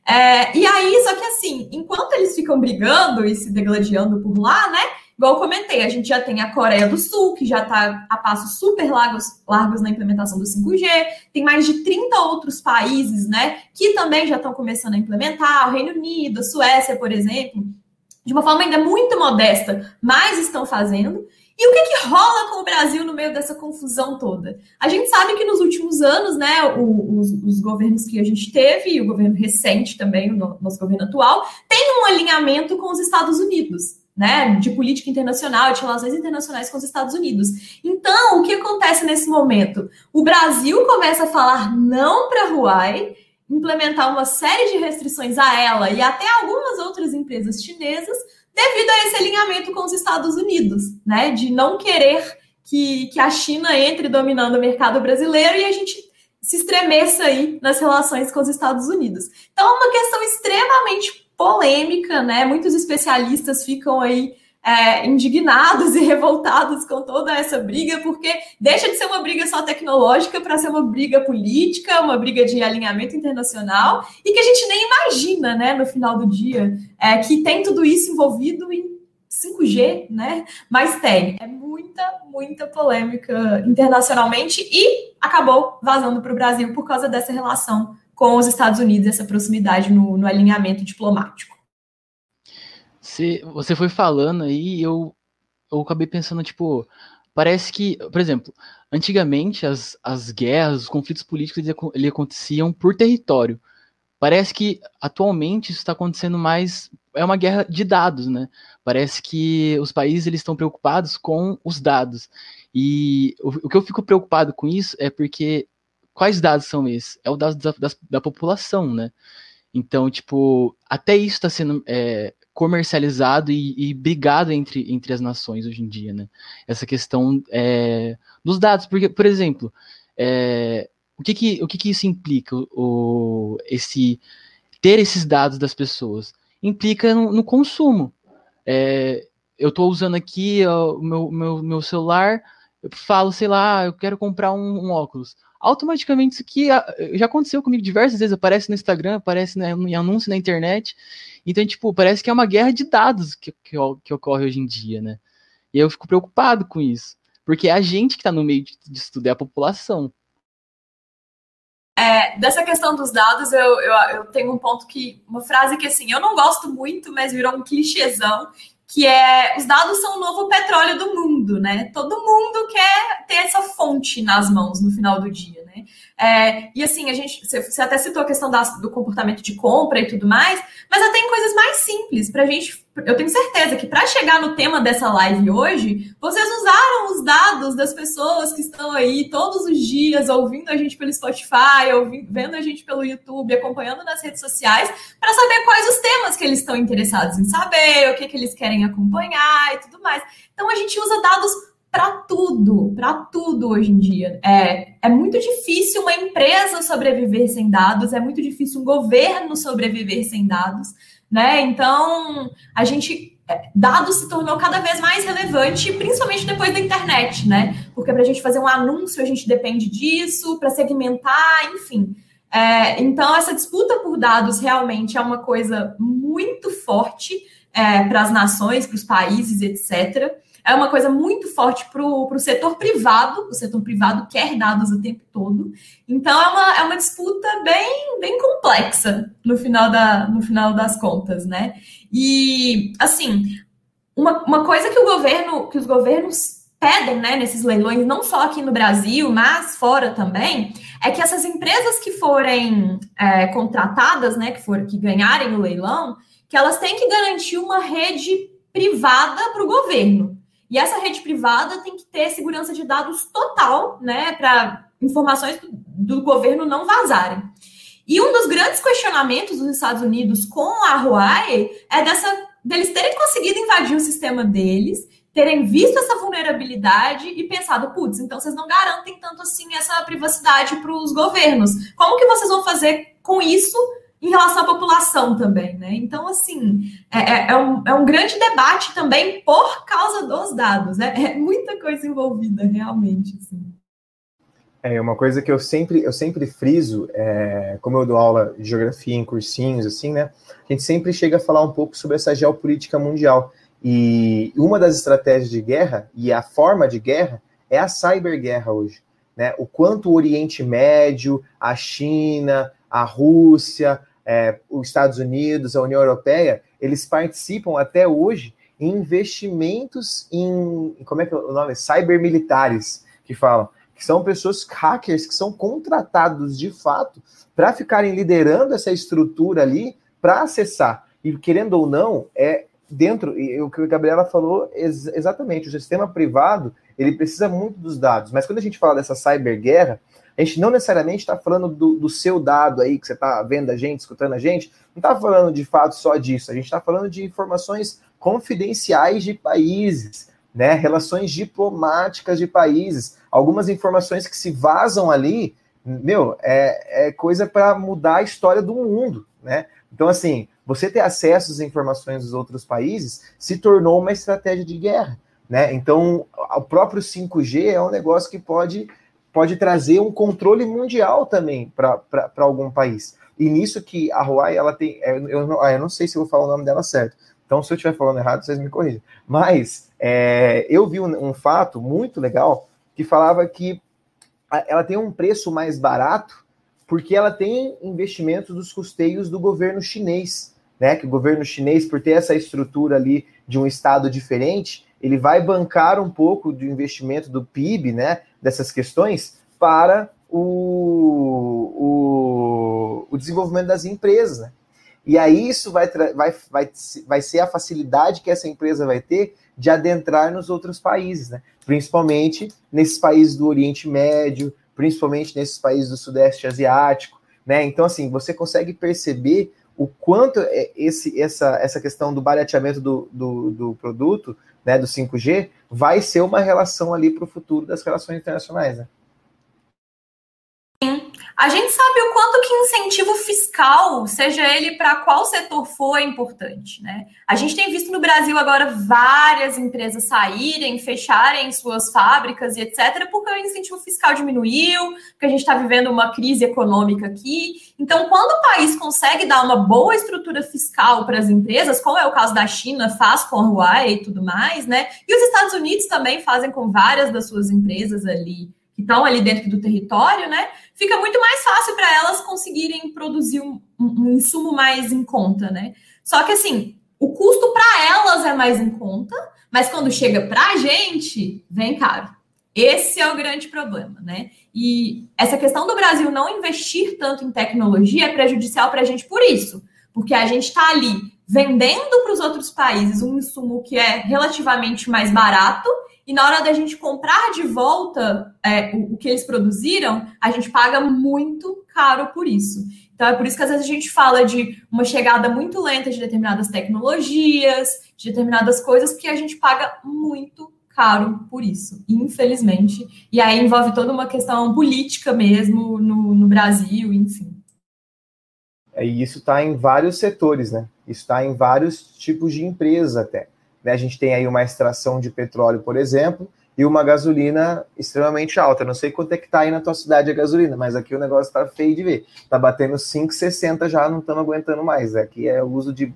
É, e aí, só que assim, enquanto eles ficam brigando e se degladiando por lá, né? Igual eu comentei, a gente já tem a Coreia do Sul, que já está a passos super largos, largos na implementação do 5G, tem mais de 30 outros países, né, que também já estão começando a implementar, o Reino Unido, a Suécia, por exemplo, de uma forma ainda muito modesta, mas estão fazendo. E o que, que rola com o Brasil no meio dessa confusão toda? A gente sabe que nos últimos anos, né, os, os, governos que a gente teve, e o governo recente também, o nosso governo atual, tem um alinhamento com os Estados Unidos né, de política internacional, de relações internacionais com os Estados Unidos. Então, o que acontece nesse momento? O Brasil começa a falar não para a Huawei, implementar uma série de restrições a ela e até algumas outras empresas chinesas, devido a esse alinhamento com os Estados Unidos, né, de não querer que, que a China entre dominando o mercado brasileiro e a gente se estremeça aí nas relações com os Estados Unidos. Então, é uma questão extremamente polêmica, né? Muitos especialistas ficam aí é, indignados e revoltados com toda essa briga, porque deixa de ser uma briga só tecnológica para ser uma briga política, uma briga de alinhamento internacional, e que a gente nem imagina, né, no final do dia, é, que tem tudo isso envolvido em 5G, né? Mas tem. É muita, muita polêmica internacionalmente e acabou vazando para o Brasil por causa dessa relação com os Estados Unidos, essa proximidade no, no alinhamento diplomático. Se você foi falando aí, eu, eu acabei pensando, tipo, parece que, por exemplo, antigamente as, as guerras, os conflitos políticos, eles, aconteciam por território. Parece que atualmente isso está acontecendo mais. É uma guerra de dados, né? Parece que os países eles estão preocupados com os dados. E o, o que eu fico preocupado com isso é porque quais dados são esses? É o dado da, da, da população, né? Então, tipo, até isso está sendo é, comercializado e, e, brigado entre, entre as nações hoje em dia, né? Essa questão é, dos dados, porque, por exemplo, é, o que que, o que que isso implica, o, esse ter esses dados das pessoas? Implica no, no consumo. É, eu estou usando aqui o meu, meu, meu celular, eu falo, sei lá, eu quero comprar um, um óculos. Automaticamente isso aqui ah, já aconteceu comigo diversas vezes, aparece no Instagram, aparece em anúncio na internet. Então, tipo, parece que é uma guerra de dados que, que, que ocorre hoje em dia, né? E eu fico preocupado com isso. Porque é a gente que está no meio disso tudo, é a população. É, dessa questão dos dados, eu, eu, eu, tenho um ponto que. Uma frase que assim, eu não gosto muito, mas virou um clichêzão, que é os dados são o novo petróleo do mundo, né? Todo mundo quer ter essa fonte nas mãos no final do dia, né? É, e assim, a gente, você até citou a questão da, do comportamento de compra e tudo mais, mas até em coisas mais simples para a gente eu tenho certeza que para chegar no tema dessa live hoje, vocês usaram os dados das pessoas que estão aí todos os dias ouvindo a gente pelo Spotify, ouvindo, vendo a gente pelo YouTube, acompanhando nas redes sociais, para saber quais os temas que eles estão interessados em saber, o que, que eles querem acompanhar e tudo mais. Então a gente usa dados para tudo, para tudo hoje em dia. É, é muito difícil uma empresa sobreviver sem dados, é muito difícil um governo sobreviver sem dados né? Então, a gente é, dado se tornou cada vez mais relevante, principalmente depois da internet, né? Porque para a gente fazer um anúncio a gente depende disso, para segmentar, enfim. É, então, essa disputa por dados realmente é uma coisa muito forte é, para as nações, para os países, etc é uma coisa muito forte para o setor privado, o setor privado quer dados o tempo todo. Então é uma, é uma disputa bem, bem complexa no final, da, no final das contas, né? E assim, uma, uma coisa que o governo, que os governos pedem né, nesses leilões, não só aqui no Brasil, mas fora também, é que essas empresas que forem é, contratadas, né, que, for, que ganharem o leilão, que elas têm que garantir uma rede privada para o governo. E essa rede privada tem que ter segurança de dados total, né, para informações do governo não vazarem. E um dos grandes questionamentos dos Estados Unidos com a Huawei é dessa deles terem conseguido invadir o sistema deles, terem visto essa vulnerabilidade e pensado, putz, então vocês não garantem tanto assim essa privacidade para os governos. Como que vocês vão fazer com isso em relação à população também, né? Então, assim, é, é, é, um, é um grande debate também por causa dos dados. É, é muita coisa envolvida, realmente. Assim. É uma coisa que eu sempre, eu sempre friso, é, como eu dou aula de geografia em cursinhos, assim, né? A gente sempre chega a falar um pouco sobre essa geopolítica mundial. E uma das estratégias de guerra e a forma de guerra é a cyberguerra hoje. Né? O quanto o Oriente Médio, a China, a Rússia, é, os Estados Unidos, a União Europeia, eles participam até hoje em investimentos em, como é que é o nome? Cybermilitares, que falam, que são pessoas hackers que são contratados de fato para ficarem liderando essa estrutura ali para acessar. E querendo ou não, é dentro, e o que a Gabriela falou ex exatamente, o sistema privado, ele precisa muito dos dados, mas quando a gente fala dessa cyberguerra, a gente não necessariamente está falando do, do, seu dado aí, que você está vendo a gente, escutando a gente, não está falando de fato só disso, a gente está falando de informações confidenciais de países, né? Relações diplomáticas de países, algumas informações que se vazam ali, meu, é, é coisa para mudar a história do mundo, né? Então, assim, você ter acesso às informações dos outros países se tornou uma estratégia de guerra. Né? Então, o próprio 5G é um negócio que pode, pode trazer um controle mundial também para algum país. E nisso que a Huawei, ela tem. É, eu não, ah, eu não sei se vou falar o nome dela certo. Então, se eu estiver falando errado, vocês me corrigem. Mas é, eu vi um, um fato muito legal que falava que ela tem um preço mais barato porque ela tem investimentos dos custeios do governo chinês, né? Que o governo chinês, por ter essa estrutura ali de um estado diferente, ele vai bancar um pouco do investimento do PIB, né? Dessas questões para o, o, o desenvolvimento das empresas, né? E aí isso vai, vai, vai, vai ser a facilidade que essa empresa vai ter de adentrar nos outros países, né? Principalmente nesses países do Oriente Médio, principalmente nesses países do Sudeste Asiático, né? Então, assim, você consegue perceber o quanto é esse, essa, essa questão do barateamento do, do, do produto, né, do 5G, vai ser uma relação ali para o futuro das relações internacionais, né? A gente sabe o quanto que incentivo fiscal, seja ele para qual setor for, é importante, né? A gente tem visto no Brasil agora várias empresas saírem, fecharem suas fábricas e etc., porque o incentivo fiscal diminuiu, porque a gente está vivendo uma crise econômica aqui. Então, quando o país consegue dar uma boa estrutura fiscal para as empresas, como é o caso da China, faz com a Huawei e tudo mais, né? E os Estados Unidos também fazem com várias das suas empresas ali estão ali dentro do território, né? Fica muito mais fácil para elas conseguirem produzir um, um, insumo mais em conta, né? Só que assim, o custo para elas é mais em conta, mas quando chega para a gente, vem caro. Esse é o grande problema, né? E essa questão do Brasil não investir tanto em tecnologia é prejudicial para a gente por isso, porque a gente está ali vendendo para os outros países um insumo que é relativamente mais barato e na hora da gente comprar de volta é, o, o, que eles produziram, a gente paga muito caro por isso. Então é por isso que às vezes a gente fala de uma chegada muito lenta de determinadas tecnologias, de determinadas coisas, porque a gente paga muito caro por isso, infelizmente. E aí envolve toda uma questão política mesmo no, no Brasil, enfim. É, e isso está em vários setores, né? Está em vários tipos de empresas até. Né? A gente tem aí uma extração de petróleo, por exemplo, e uma gasolina extremamente alta. Não sei quanto é que tá aí na tua cidade a gasolina, mas aqui o negócio tá feio de ver. Tá batendo 5,60 já, não estamos aguentando mais. Aqui é o uso de,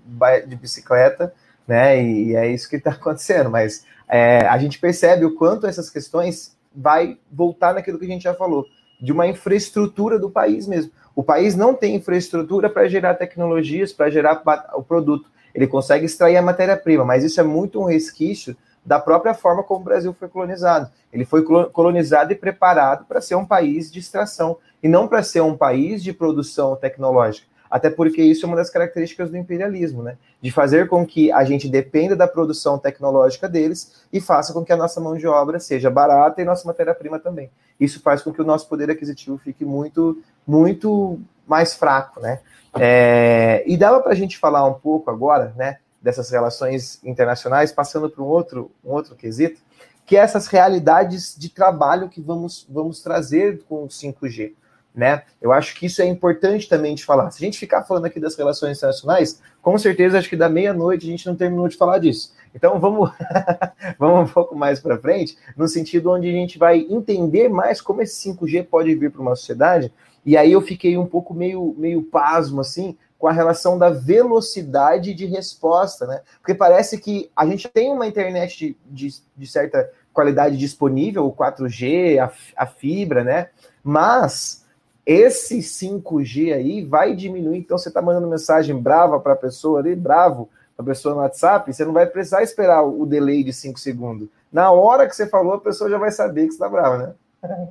de bicicleta, né? E, e, é isso que está acontecendo. Mas é, a gente percebe o quanto essas questões vai voltar naquilo que a gente já falou, de uma infraestrutura do país mesmo. O país não tem infraestrutura para gerar tecnologias, para gerar o produto ele consegue extrair a matéria-prima, mas isso é muito um resquício da própria forma como o Brasil foi colonizado. Ele foi colonizado e preparado para ser um país de extração e não para ser um país de produção tecnológica. Até porque isso é uma das características do imperialismo, né? De fazer com que a gente dependa da produção tecnológica deles e faça com que a nossa mão de obra seja barata e nossa matéria-prima também. Isso faz com que o nosso poder aquisitivo fique muito, muito mais fraco, né? É, e dava para a gente falar um pouco agora, né, dessas relações internacionais, passando para um outro, um outro quesito, que é essas realidades de trabalho que vamos, vamos trazer com o 5G. Né? Eu acho que isso é importante também de falar. Se a gente ficar falando aqui das relações internacionais, com certeza acho que da meia-noite a gente não terminou de falar disso. Então vamos, vamos um pouco mais para frente, no sentido onde a gente vai entender mais como esse 5G pode vir para uma sociedade e aí eu fiquei um pouco meio, meio pasmo, assim, com a relação da velocidade de resposta, né? Porque parece que a gente tem uma internet de, de, de certa qualidade disponível, o 4G, a, a fibra, né? Mas esse 5G aí vai diminuir. Então você está mandando mensagem brava para a pessoa ali, bravo para a pessoa no WhatsApp, você não vai precisar esperar o delay de 5 segundos. Na hora que você falou, a pessoa já vai saber que você está brava, né?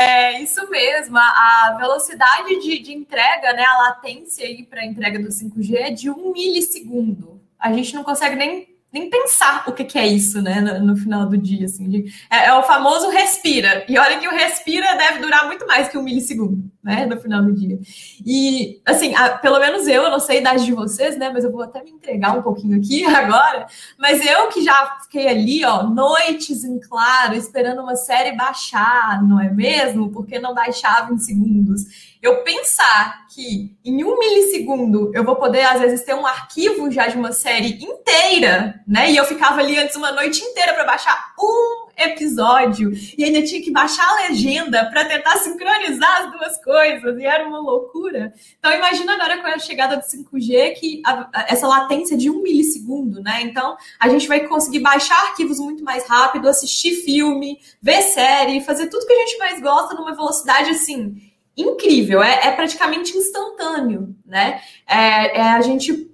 É isso mesmo, a velocidade de, de entrega, né, a latência aí para a entrega do 5G é de um milissegundo. A gente não consegue nem, nem pensar o que, que é isso, né, no, no, final do dia. Assim, de, é, é, o famoso respira. E olha que o respira deve durar muito mais que um milissegundo. Né, no final do dia. E, assim, a, pelo menos eu, eu não sei a idade de vocês, né, mas eu vou até me entregar um pouquinho aqui agora, mas eu que já fiquei ali, ó, noites em claro, esperando uma série baixar, não é mesmo? Porque não baixava em segundos. Eu pensar que em um milissegundo eu vou poder, às vezes, ter um arquivo já de uma série inteira, né, e eu ficava ali antes uma noite inteira para baixar um episódio e ainda tinha que baixar a legenda para tentar sincronizar as duas coisas e era uma loucura. Então imagina agora com a chegada do 5G que a, a, essa latência de um milissegundo, né? Então a gente vai conseguir baixar arquivos muito mais rápido, assistir filme, ver série, fazer tudo que a gente mais gosta numa velocidade assim incrível. É, é praticamente instantâneo, né? É, é a gente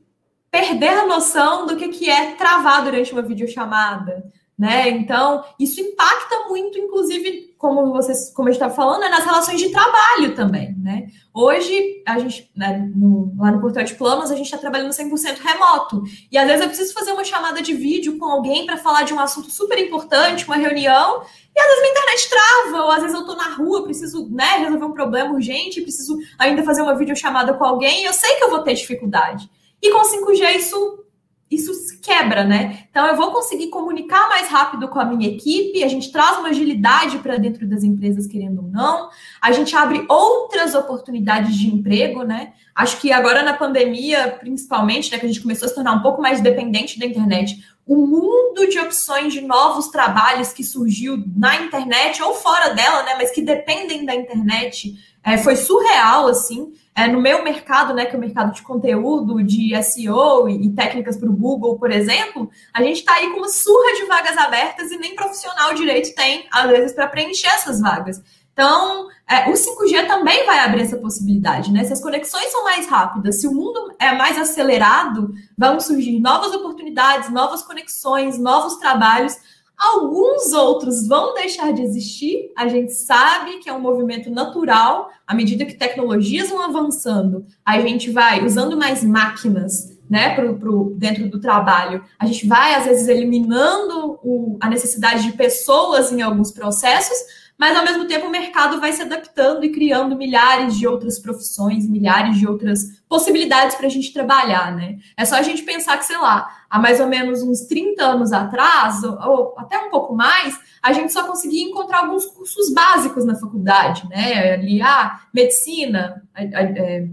perder a noção do que, que é travar durante uma videochamada né? Então, isso impacta muito, inclusive, como vocês, como a gente estava falando, né, nas relações de trabalho também, né? Hoje, a gente, né, no, lá no Portal de Planos, a gente está trabalhando 100% remoto. E às vezes eu preciso fazer uma chamada de vídeo com alguém para falar de um assunto super importante, uma reunião, e às vezes minha internet trava, ou às vezes eu estou na rua, preciso né, resolver um problema urgente, preciso ainda fazer uma videochamada com alguém, e eu sei que eu vou ter dificuldade. E com 5G isso isso se quebra, né? Então eu vou conseguir comunicar mais rápido com a minha equipe, a gente traz uma agilidade para dentro das empresas, querendo ou não, a gente abre outras oportunidades de emprego, né? Acho que agora na pandemia, principalmente, né, que a gente começou a se tornar um pouco mais dependente da internet, o mundo de opções de novos trabalhos que surgiu na internet ou fora dela, né, mas que dependem da internet, é, foi surreal, assim. É, no meu mercado, né, que é o mercado de conteúdo, de SEO e, e técnicas para o Google, por exemplo, a gente está aí com uma surra de vagas abertas e nem profissional direito tem, às vezes, para preencher essas vagas. Então, é, o 5G também vai abrir essa possibilidade, né? Se as conexões são mais rápidas, se o mundo é mais acelerado, vão surgir novas oportunidades, novas conexões, novos trabalhos Alguns outros vão deixar de existir, a gente sabe que é um movimento natural, à medida que tecnologias vão avançando, a gente vai usando mais máquinas né, pro, pro, dentro do trabalho, a gente vai, às vezes, eliminando o, a necessidade de pessoas em alguns processos, mas ao mesmo tempo o mercado vai se adaptando e criando milhares de outras profissões, milhares de outras possibilidades para a gente trabalhar, né? É só a gente pensar que, sei lá, há mais ou menos uns 30 anos atrás, ou, até um pouco mais, a gente só conseguia encontrar alguns cursos básicos na faculdade, né? Ali, ah, medicina, é,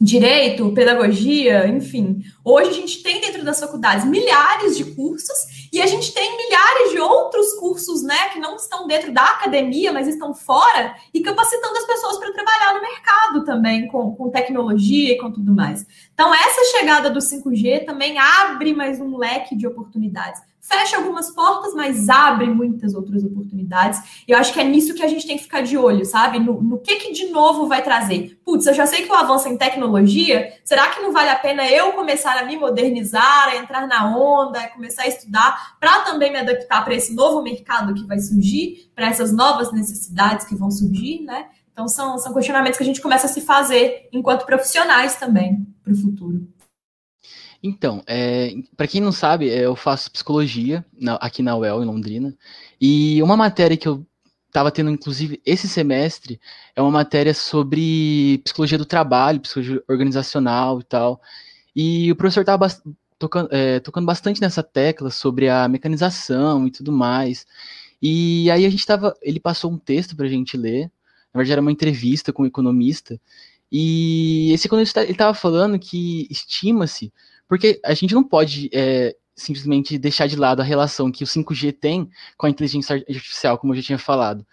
direito, pedagogia, enfim. Hoje a gente tem dentro das faculdades milhares de cursos e a gente tem milhares de outros cursos, né, que não estão dentro da academia, mas estão fora e capacitando as pessoas para trabalhar no mercado também com, com tecnologia e com tudo mais. Então essa chegada do 5G também abre mais um leque de oportunidades fecha algumas portas, mas abre muitas outras oportunidades. E eu acho que é nisso que a gente tem que ficar de olho, sabe? No, no que que de novo vai trazer. Putz, eu já sei que o avanço em tecnologia, será que não vale a pena eu começar a me modernizar, a entrar na onda, começar a estudar, para também me adaptar para esse novo mercado que vai surgir, para essas novas necessidades que vão surgir, né? Então, são, são questionamentos que a gente começa a se fazer enquanto profissionais também para o futuro. Então, é, para quem não sabe, é, eu faço psicologia na, aqui na UEL, em Londrina, e uma matéria que eu estava tendo, inclusive, esse semestre, é uma matéria sobre psicologia do trabalho, psicologia organizacional e tal, e o professor estava tocando, é, tocando bastante nessa tecla sobre a mecanização e tudo mais, e aí a gente estava, ele passou um texto para a gente ler, na verdade era uma entrevista com um economista, e esse economista ele estava falando que estima-se porque a gente não pode é, simplesmente deixar de lado a relação que o 5G tem com a inteligência artificial, como eu já tinha falado.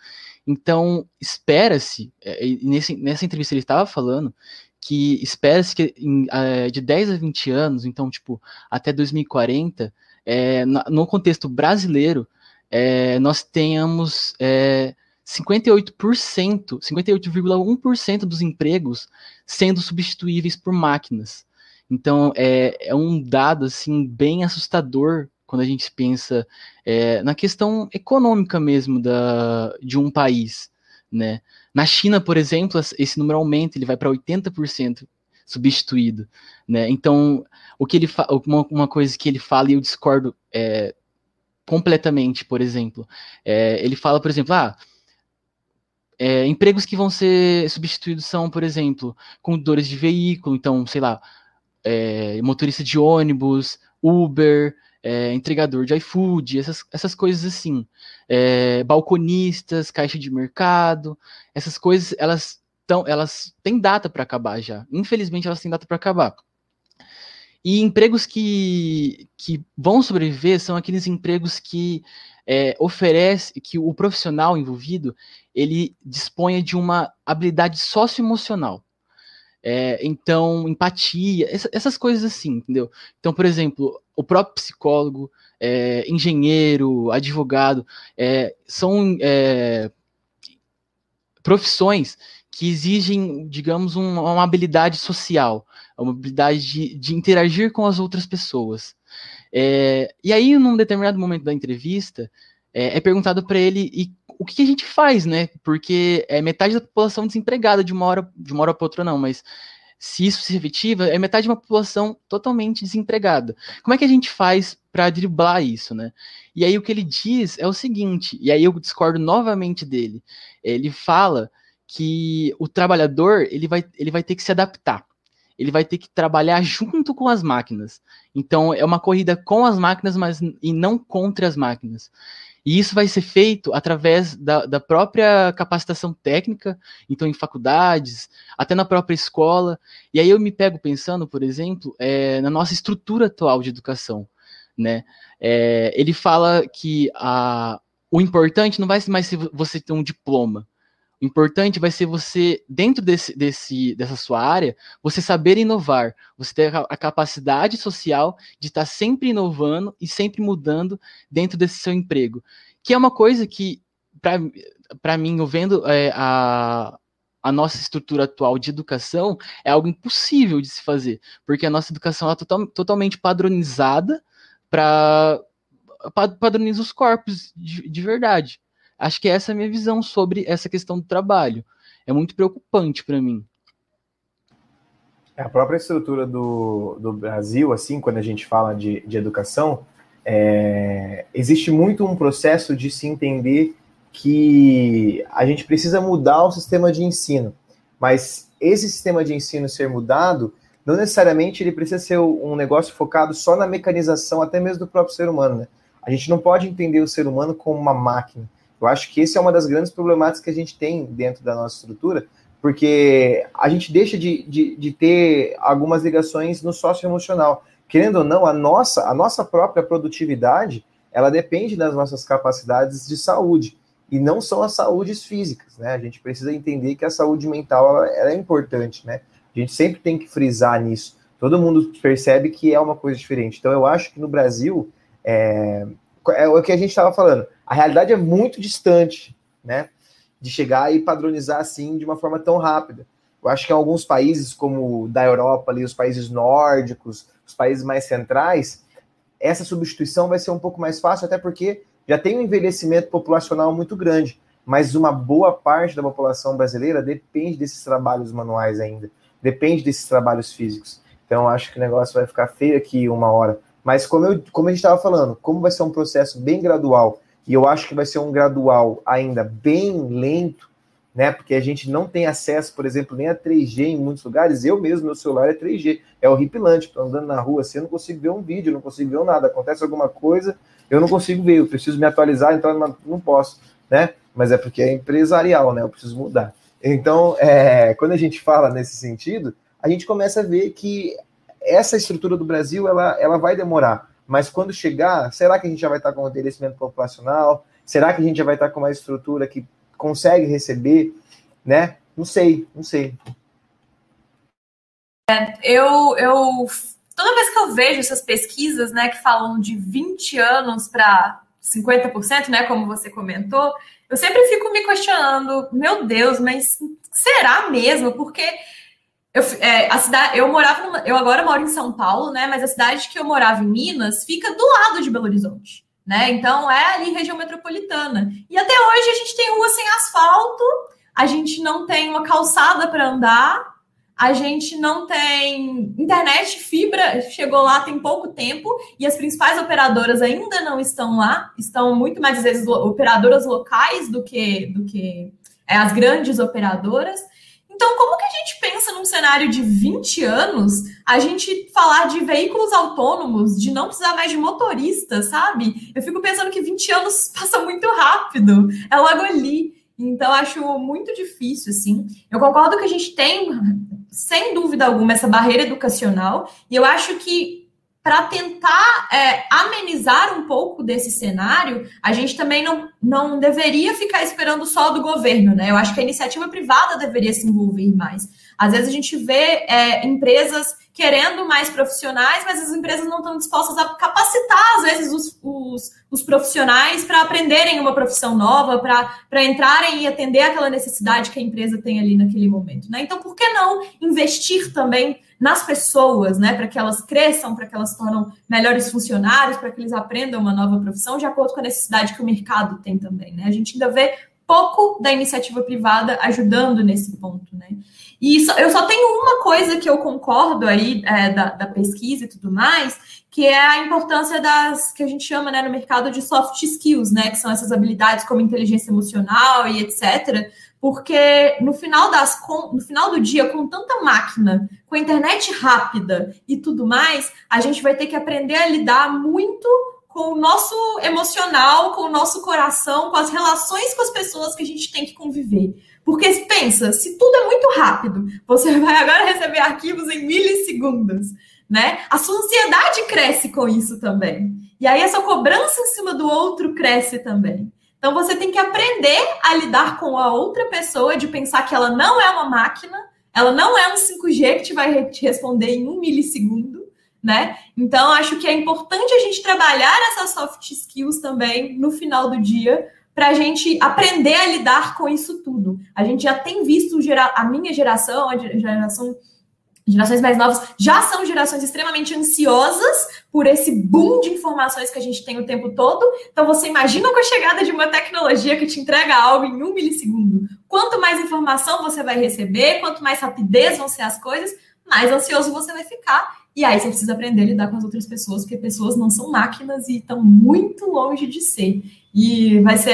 Então, espera-se, é, nessa entrevista ele estava falando, que espera-se que em, é, de 10 a 20 anos, então, tipo, até 2040, é, no contexto brasileiro, é, nós tenhamos é, 58%, 58,1% dos empregos sendo substituíveis por máquinas. Então, é, é um dado, assim, bem assustador quando a gente pensa é, na questão econômica mesmo da, de um país, né? Na China, por exemplo, esse número aumenta, ele vai para 80% substituído, né? Então, o que ele uma, uma coisa que ele fala e eu discordo é, completamente, por exemplo, é, ele fala, por exemplo, ah, É, empregos que vão ser substituídos são, por exemplo, condutores de veículo, então, sei lá, é, motorista de ônibus, Uber, é, entregador de iFood, essas, essas coisas assim. É, balconistas, caixa de mercado, essas coisas, elas, tão, elas têm data para acabar já. Infelizmente, elas têm data para acabar. E empregos que, que vão sobreviver são aqueles empregos que é, oferece, que o profissional envolvido, ele disponha de uma habilidade socioemocional. É, então, empatia, essa, essas coisas assim, entendeu? Então, por exemplo, o próprio psicólogo, é, engenheiro, advogado, é, são é, profissões que exigem, digamos, um, uma habilidade social, uma habilidade de, de interagir com as outras pessoas. É, e aí, num determinado momento da entrevista, é, é perguntado para ele e o que a gente faz, né? Porque é metade da população desempregada de uma hora de uma hora para outra não, mas se isso se efetiva, é metade de uma população totalmente desempregada. Como é que a gente faz para driblar isso, né? E aí o que ele diz é o seguinte, e aí eu discordo novamente dele. Ele fala que o trabalhador ele vai, ele vai ter que se adaptar. Ele vai ter que trabalhar junto com as máquinas. Então é uma corrida com as máquinas, mas e não contra as máquinas. E isso vai ser feito através da, da, própria capacitação técnica, então em faculdades, até na própria escola. E aí eu me pego pensando, por exemplo, é, na nossa estrutura atual de educação. Né? É, ele fala que a, o importante não vai ser mais você ter um diploma, importante vai ser você, dentro desse, desse, dessa sua área, você saber inovar, você ter a capacidade social de estar sempre inovando e sempre mudando dentro desse seu emprego. Que é uma coisa que, para mim, eu vendo é, a, a nossa estrutura atual de educação, é algo impossível de se fazer, porque a nossa educação é total, totalmente padronizada para padronizar os corpos de, de verdade. Acho que essa é a minha visão sobre essa questão do trabalho. É muito preocupante para mim. A própria estrutura do, do Brasil, assim, quando a gente fala de, de educação, é, existe muito um processo de se entender que a gente precisa mudar o sistema de ensino. Mas esse sistema de ensino ser mudado, não necessariamente ele precisa ser um negócio focado só na mecanização, até mesmo do próprio ser humano. Né? A gente não pode entender o ser humano como uma máquina. Eu acho que esse é uma das grandes problemáticas que a gente tem dentro da nossa estrutura, porque a gente deixa de, de, de ter algumas ligações no socioemocional. Querendo ou não, a nossa, a nossa própria produtividade, ela depende das nossas capacidades de saúde, e não são as saúdes físicas, né? A gente precisa entender que a saúde mental, ela é importante, né? A gente sempre tem que frisar nisso. Todo mundo percebe que é uma coisa diferente. Então, eu acho que no Brasil, é, é o que a gente estava falando a realidade é muito distante, né? De chegar e padronizar assim de uma forma tão rápida. Eu acho que em alguns países, como da Europa, ali, os países nórdicos, os países mais centrais, essa substituição vai ser um pouco mais fácil, até porque já tem um envelhecimento populacional muito grande. Mas uma boa parte da população brasileira depende desses trabalhos manuais ainda, depende desses trabalhos físicos. Então, acho que o negócio vai ficar feio aqui uma hora. Mas, como, eu, como a gente estava falando, como vai ser um processo bem gradual e eu acho que vai ser um gradual ainda bem lento, né? Porque a gente não tem acesso, por exemplo, nem a 3G em muitos lugares. Eu mesmo, meu celular é 3G, é horripilante. Estou andando na rua assim, eu não consigo ver um vídeo, não consigo ver nada. Acontece alguma coisa, eu não consigo ver, eu preciso me atualizar, então não posso, né? Mas é porque é empresarial, né? Eu preciso mudar. Então, é, quando a gente fala nesse sentido, a gente começa a ver que essa estrutura do Brasil ela, ela vai demorar mas quando chegar, será que a gente já vai estar com envelhecimento populacional? Será que a gente já vai estar com uma estrutura que consegue receber, né? Não sei, não sei. É, eu, eu toda vez que eu vejo essas pesquisas, né, que falam de 20 anos para 50%, né, como você comentou, eu sempre fico me questionando, meu Deus, mas será mesmo? Porque eu, é, a cidade, eu morava, numa, eu agora moro em São Paulo, né? Mas a cidade que eu morava em Minas fica do lado de Belo Horizonte, né? Então é ali região metropolitana. E até hoje a gente tem rua sem asfalto, a gente não tem uma calçada para andar, a gente não tem internet fibra, chegou lá tem pouco tempo e as principais operadoras ainda não estão lá, estão muito mais às vezes operadoras locais do que do que é, as grandes operadoras. Então, como que a gente pensa num cenário de 20 anos, a gente falar de veículos autônomos, de não precisar mais de motorista, sabe? Eu fico pensando que 20 anos passa muito rápido, é logo ali. Então, acho muito difícil, assim. Eu concordo que a gente tem, sem dúvida alguma, essa barreira educacional, e eu acho que para tentar é, amenizar um pouco desse cenário, a gente também não, não deveria ficar esperando só do governo, né? Eu acho que a iniciativa privada deveria se envolver mais. Às vezes a gente vê é, empresas querendo mais profissionais, mas as empresas não estão dispostas a capacitar, às vezes, os, os, os profissionais para aprenderem uma profissão nova, para entrarem e atender aquela necessidade que a empresa tem ali naquele momento. Né? Então, por que não investir também nas pessoas, né, para que elas cresçam, para que elas se tornem melhores funcionários, para que eles aprendam uma nova profissão, de acordo com a necessidade que o mercado tem também. Né? A gente ainda vê pouco da iniciativa privada ajudando nesse ponto, né? E isso, eu só tenho uma coisa que eu concordo aí é, da, da, pesquisa e tudo mais, que é a importância das que a gente chama né, no mercado de soft skills, né? Que são essas habilidades como inteligência emocional e etc. Porque no final das no final do dia, com tanta máquina, com a internet rápida e tudo mais, a gente vai ter que aprender a lidar muito com o nosso emocional, com o nosso coração, com as relações com as pessoas que a gente tem que conviver. Porque pensa, se tudo é muito rápido, você vai agora receber arquivos em milissegundos, né? A sua ansiedade cresce com isso também. E aí essa cobrança em cima do outro cresce também. Então você tem que aprender a lidar com a outra pessoa, de pensar que ela não é uma máquina, ela não é um 5G que te vai te responder em um milissegundo né? Então, acho que é importante a gente trabalhar essas soft skills também no final do dia, para a gente aprender a lidar com isso tudo. A gente já tem visto gera... a minha geração, a geração gerações mais novas já são gerações extremamente ansiosas por esse boom de informações que a gente tem o tempo todo. Então, você imagina com a chegada de uma tecnologia que te entrega algo em um milissegundo. Quanto mais informação você vai receber, quanto mais rapidez vão ser as coisas, mais ansioso você vai ficar. E aí você precisa aprender a lidar com as outras pessoas, porque pessoas não são máquinas e estão muito longe de ser. E vai ser.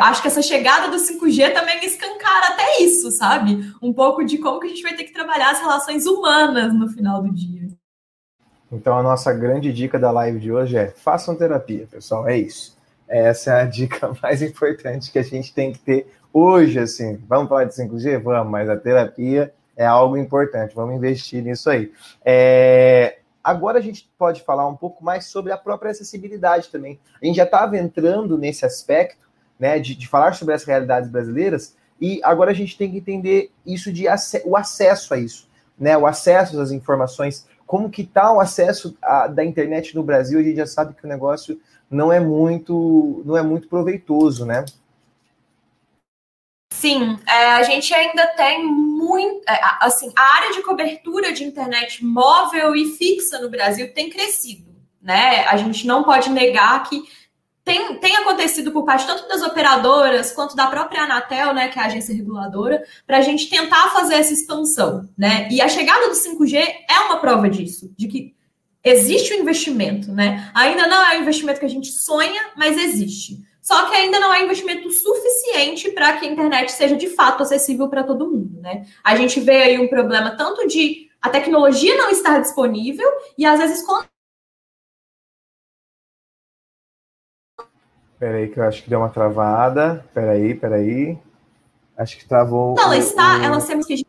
Acho que essa chegada do 5G também escancara até isso, sabe? Um pouco de como que a gente vai ter que trabalhar as relações humanas no final do dia. Então a nossa grande dica da live de hoje é façam terapia, pessoal. É isso. Essa é a dica mais importante que a gente tem que ter hoje, assim. Vamos falar de 5G? Vamos, mas a terapia é algo importante. Vamos investir nisso aí. É, agora a gente pode falar um pouco mais sobre a própria acessibilidade também. A gente já estava entrando nesse aspecto, né, de, de, falar sobre as realidades brasileiras, e agora a gente tem que entender isso de o acesso a isso, né, o acesso às informações, como que está o acesso a, da internet no Brasil, a gente já sabe que o negócio não é muito, não é muito proveitoso, né? Sim, é, a gente ainda tem muito. É, assim, a área de cobertura de internet móvel e fixa no Brasil tem crescido. Né? A gente não pode negar que tem, tem acontecido por parte tanto das operadoras quanto da própria Anatel, né, que é a agência reguladora, para a gente tentar fazer essa expansão. Né? E a chegada do 5G é uma prova disso, de que existe o um investimento. Né? Ainda não é o investimento que a gente sonha, mas existe. Só que ainda não é investimento suficiente para que a internet seja de fato acessível para todo mundo, né? A gente vê aí um problema tanto de a tecnologia não estar disponível e às vezes quando Peraí, que eu acho que deu uma travada. Peraí, peraí. Acho que travou. Não, ela está, o... ela sempre.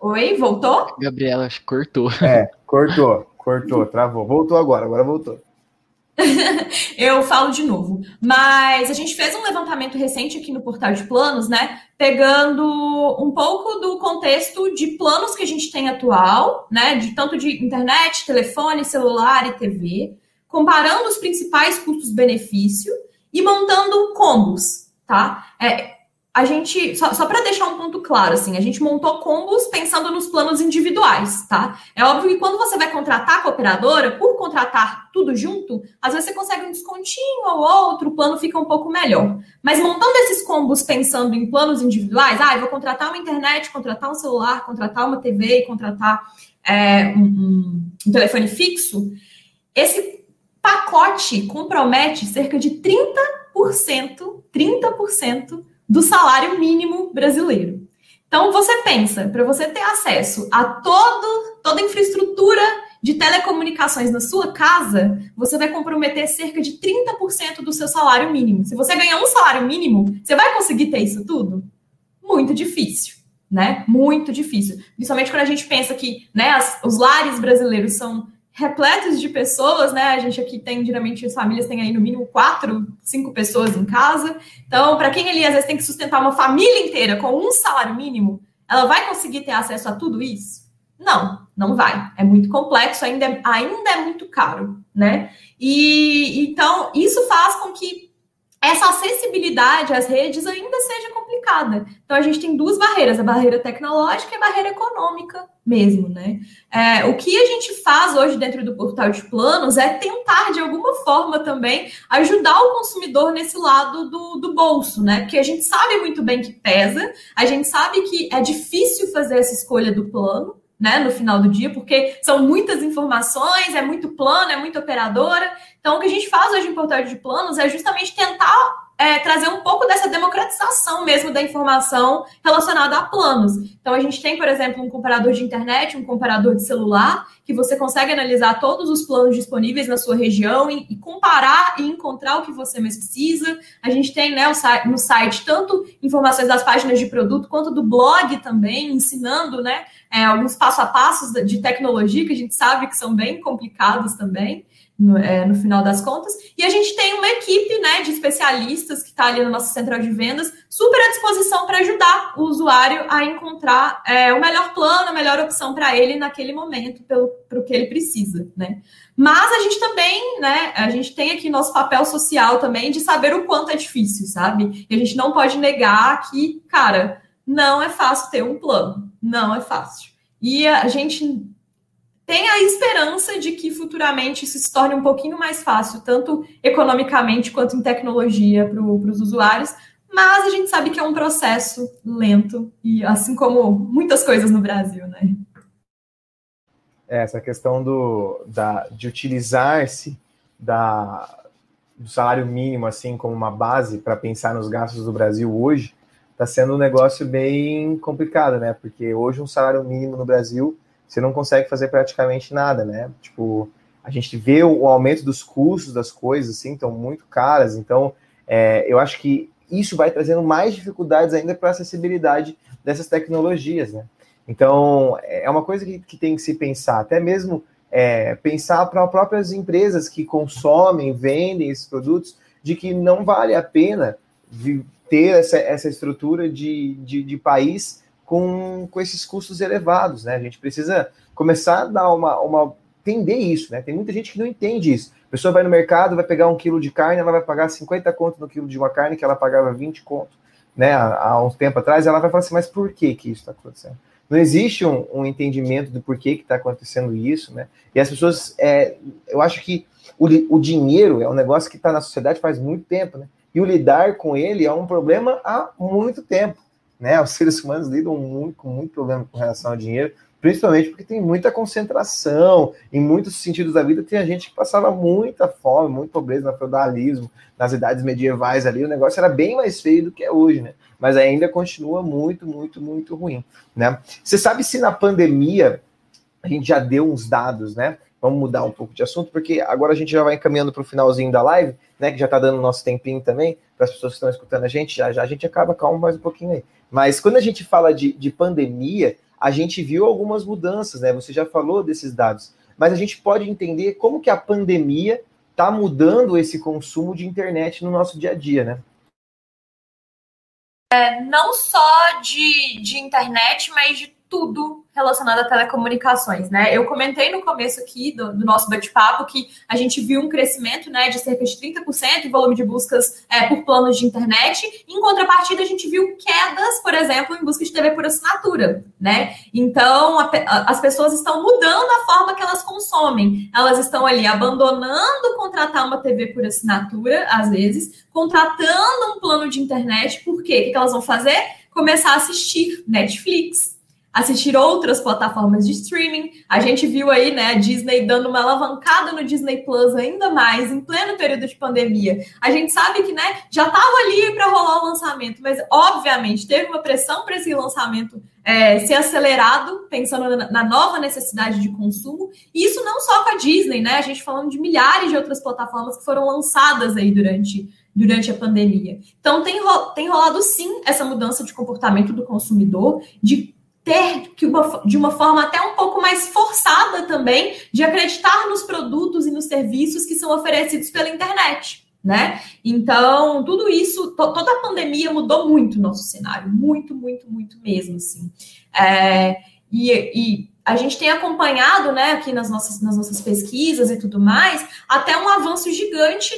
Oi, voltou? Gabriela, acho que cortou. É, cortou, cortou, travou. Voltou agora, agora voltou. eu falo de novo. Mas a gente fez um levantamento recente aqui no portal de planos, né? Pegando um pouco do contexto de planos que a gente tem atual, né? De tanto de internet, telefone, celular e TV, comparando os principais custos-benefício e montando combos, tá? É, a gente, só, só para deixar um ponto claro, assim, a gente montou combos pensando nos planos individuais, tá? É óbvio que quando você vai contratar a operadora, por contratar tudo junto, às vezes você consegue um descontinho ou outro, o plano fica um pouco melhor. Mas montando esses combos pensando em planos individuais, ah, eu vou contratar uma internet, contratar um celular, contratar uma TV, contratar é, um, um telefone fixo, esse pacote compromete cerca de 30%, 30% do salário mínimo brasileiro. Então você pensa, para você ter acesso a todo, toda a infraestrutura de telecomunicações na sua casa, você vai comprometer cerca de 30% do seu salário mínimo. Se você ganhar um salário mínimo, você vai conseguir ter isso tudo? Muito difícil, né? Muito difícil. Principalmente quando a gente pensa que né, as, os lares brasileiros são repletos de pessoas, né? A gente aqui tem, geralmente, as famílias têm aí no mínimo quatro, cinco pessoas em casa. Então, para quem ali às vezes tem que sustentar uma família inteira com um salário mínimo, ela vai conseguir ter acesso a tudo isso? Não, não vai. É muito complexo, ainda é, ainda é muito caro, né? E então isso faz com que essa acessibilidade às redes ainda seja complicada. Então a gente tem duas barreiras: a barreira tecnológica e a barreira econômica mesmo, né? É, o que a gente faz hoje dentro do portal de planos é tentar, de alguma forma, também ajudar o consumidor nesse lado do, do bolso, né? Porque a gente sabe muito bem que pesa, a gente sabe que é difícil fazer essa escolha do plano né, no final do dia, porque são muitas informações, é muito plano, é muito operadora. Então, o que a gente faz hoje em portal de planos é justamente tentar é, trazer um pouco dessa democratização mesmo da informação relacionada a planos. Então, a gente tem, por exemplo, um comparador de internet, um comparador de celular, que você consegue analisar todos os planos disponíveis na sua região e, e comparar e encontrar o que você mais precisa. A gente tem né, no site tanto informações das páginas de produto quanto do blog também, ensinando né, é, alguns passo a passos de tecnologia que a gente sabe que são bem complicados também no, é, no, final das contas. E a gente tem uma equipe né, de especialistas que está ali no nosso central de vendas, super à disposição para ajudar o usuário a encontrar é, o melhor plano, a melhor opção para ele naquele momento, para o que ele precisa. Né? Mas a gente também, né, a gente tem aqui nosso papel social também de saber o quanto é difícil, sabe? E a gente não pode negar que, cara, não é fácil ter um plano, não é fácil. E a gente tem a esperança de que futuramente isso se torne um pouquinho mais fácil, tanto economicamente quanto em tecnologia para os usuários, mas a gente sabe que é um processo lento, e assim como muitas coisas no Brasil, né? É, essa questão do, da, de utilizar-se do salário mínimo assim como uma base para pensar nos gastos do Brasil hoje está sendo um negócio bem complicado, né? Porque hoje um salário mínimo no Brasil você não consegue fazer praticamente nada, né? Tipo, a gente vê o, aumento dos custos das coisas, assim, estão muito caras, então é, eu acho que isso vai trazendo mais dificuldades ainda para a acessibilidade dessas tecnologias, né? Então, é uma coisa que, que tem que se pensar, até mesmo é, pensar para próprias empresas que consomem, vendem esses produtos, de que não vale a pena ter essa, essa estrutura de, de, de país com, com esses custos elevados, né? A gente precisa começar a dar uma, uma entender isso, né? Tem muita gente que não entende isso. A pessoa vai no mercado, vai pegar um quilo de carne, ela vai pagar 50 conto no quilo de uma carne que ela pagava 20 conto, né? Há, há uns tempo atrás, ela vai falar assim, mas por que que isso está acontecendo? Não existe um, um, entendimento do porquê que está acontecendo isso, né? E as pessoas, é, eu acho que o, o dinheiro é um negócio que está na sociedade faz muito tempo, né? E o lidar com ele é um problema há muito tempo né? Os seres humanos lidam muito, com muito problema com relação ao dinheiro, principalmente porque tem muita concentração, em muitos sentidos da vida, tem a gente que passava muita fome, muita pobreza no feudalismo, nas idades medievais ali, o negócio era bem mais feio do que é hoje, né? Mas ainda continua muito, muito, muito ruim, né? Você sabe se na pandemia a gente já deu uns dados, né? Vamos mudar um pouco de assunto, porque agora a gente já vai encaminhando para o finalzinho da live, né? Que já está dando nosso tempinho também, para as pessoas que estão escutando a gente, já já a gente acaba, calma mais um pouquinho aí. Mas quando a gente fala de, de pandemia, a gente viu algumas mudanças, né? Você já falou desses dados, mas a gente pode entender como que a pandemia está mudando esse consumo de internet no nosso dia a dia, né? É, não só de, de internet, mas de tudo relacionado a telecomunicações, né? Eu comentei no começo aqui do, do nosso bate-papo que a gente viu um crescimento, né, de cerca de 30% em volume de buscas é, por planos de internet. Em contrapartida, a gente viu quedas, por exemplo, em busca de TV por assinatura, né? Então, a, a, as pessoas estão mudando a forma que elas consomem. Elas estão ali abandonando contratar uma TV por assinatura, às vezes, contratando um plano de internet. Por quê? O que elas vão fazer? Começar a assistir Netflix, assistir outras plataformas de streaming. A gente viu aí, né, a Disney dando uma alavancada no Disney Plus ainda mais em pleno período de pandemia. A gente sabe que, né, já estava ali para rolar o lançamento, mas obviamente teve uma pressão para esse lançamento é, ser acelerado, pensando na, nova necessidade de consumo. E isso não só com a Disney, né? A gente falando de milhares de outras plataformas que foram lançadas aí durante durante a pandemia. Então, tem, tem rolado sim essa mudança de comportamento do consumidor, de ter que uma, de uma forma até um pouco mais forçada também de acreditar nos produtos e nos serviços que são oferecidos pela internet, né? Então, tudo isso, to, toda a pandemia mudou muito o nosso cenário, muito, muito, muito mesmo, assim. É, e, e a gente tem acompanhado, né, aqui nas nossas, nas nossas pesquisas e tudo mais, até um avanço gigante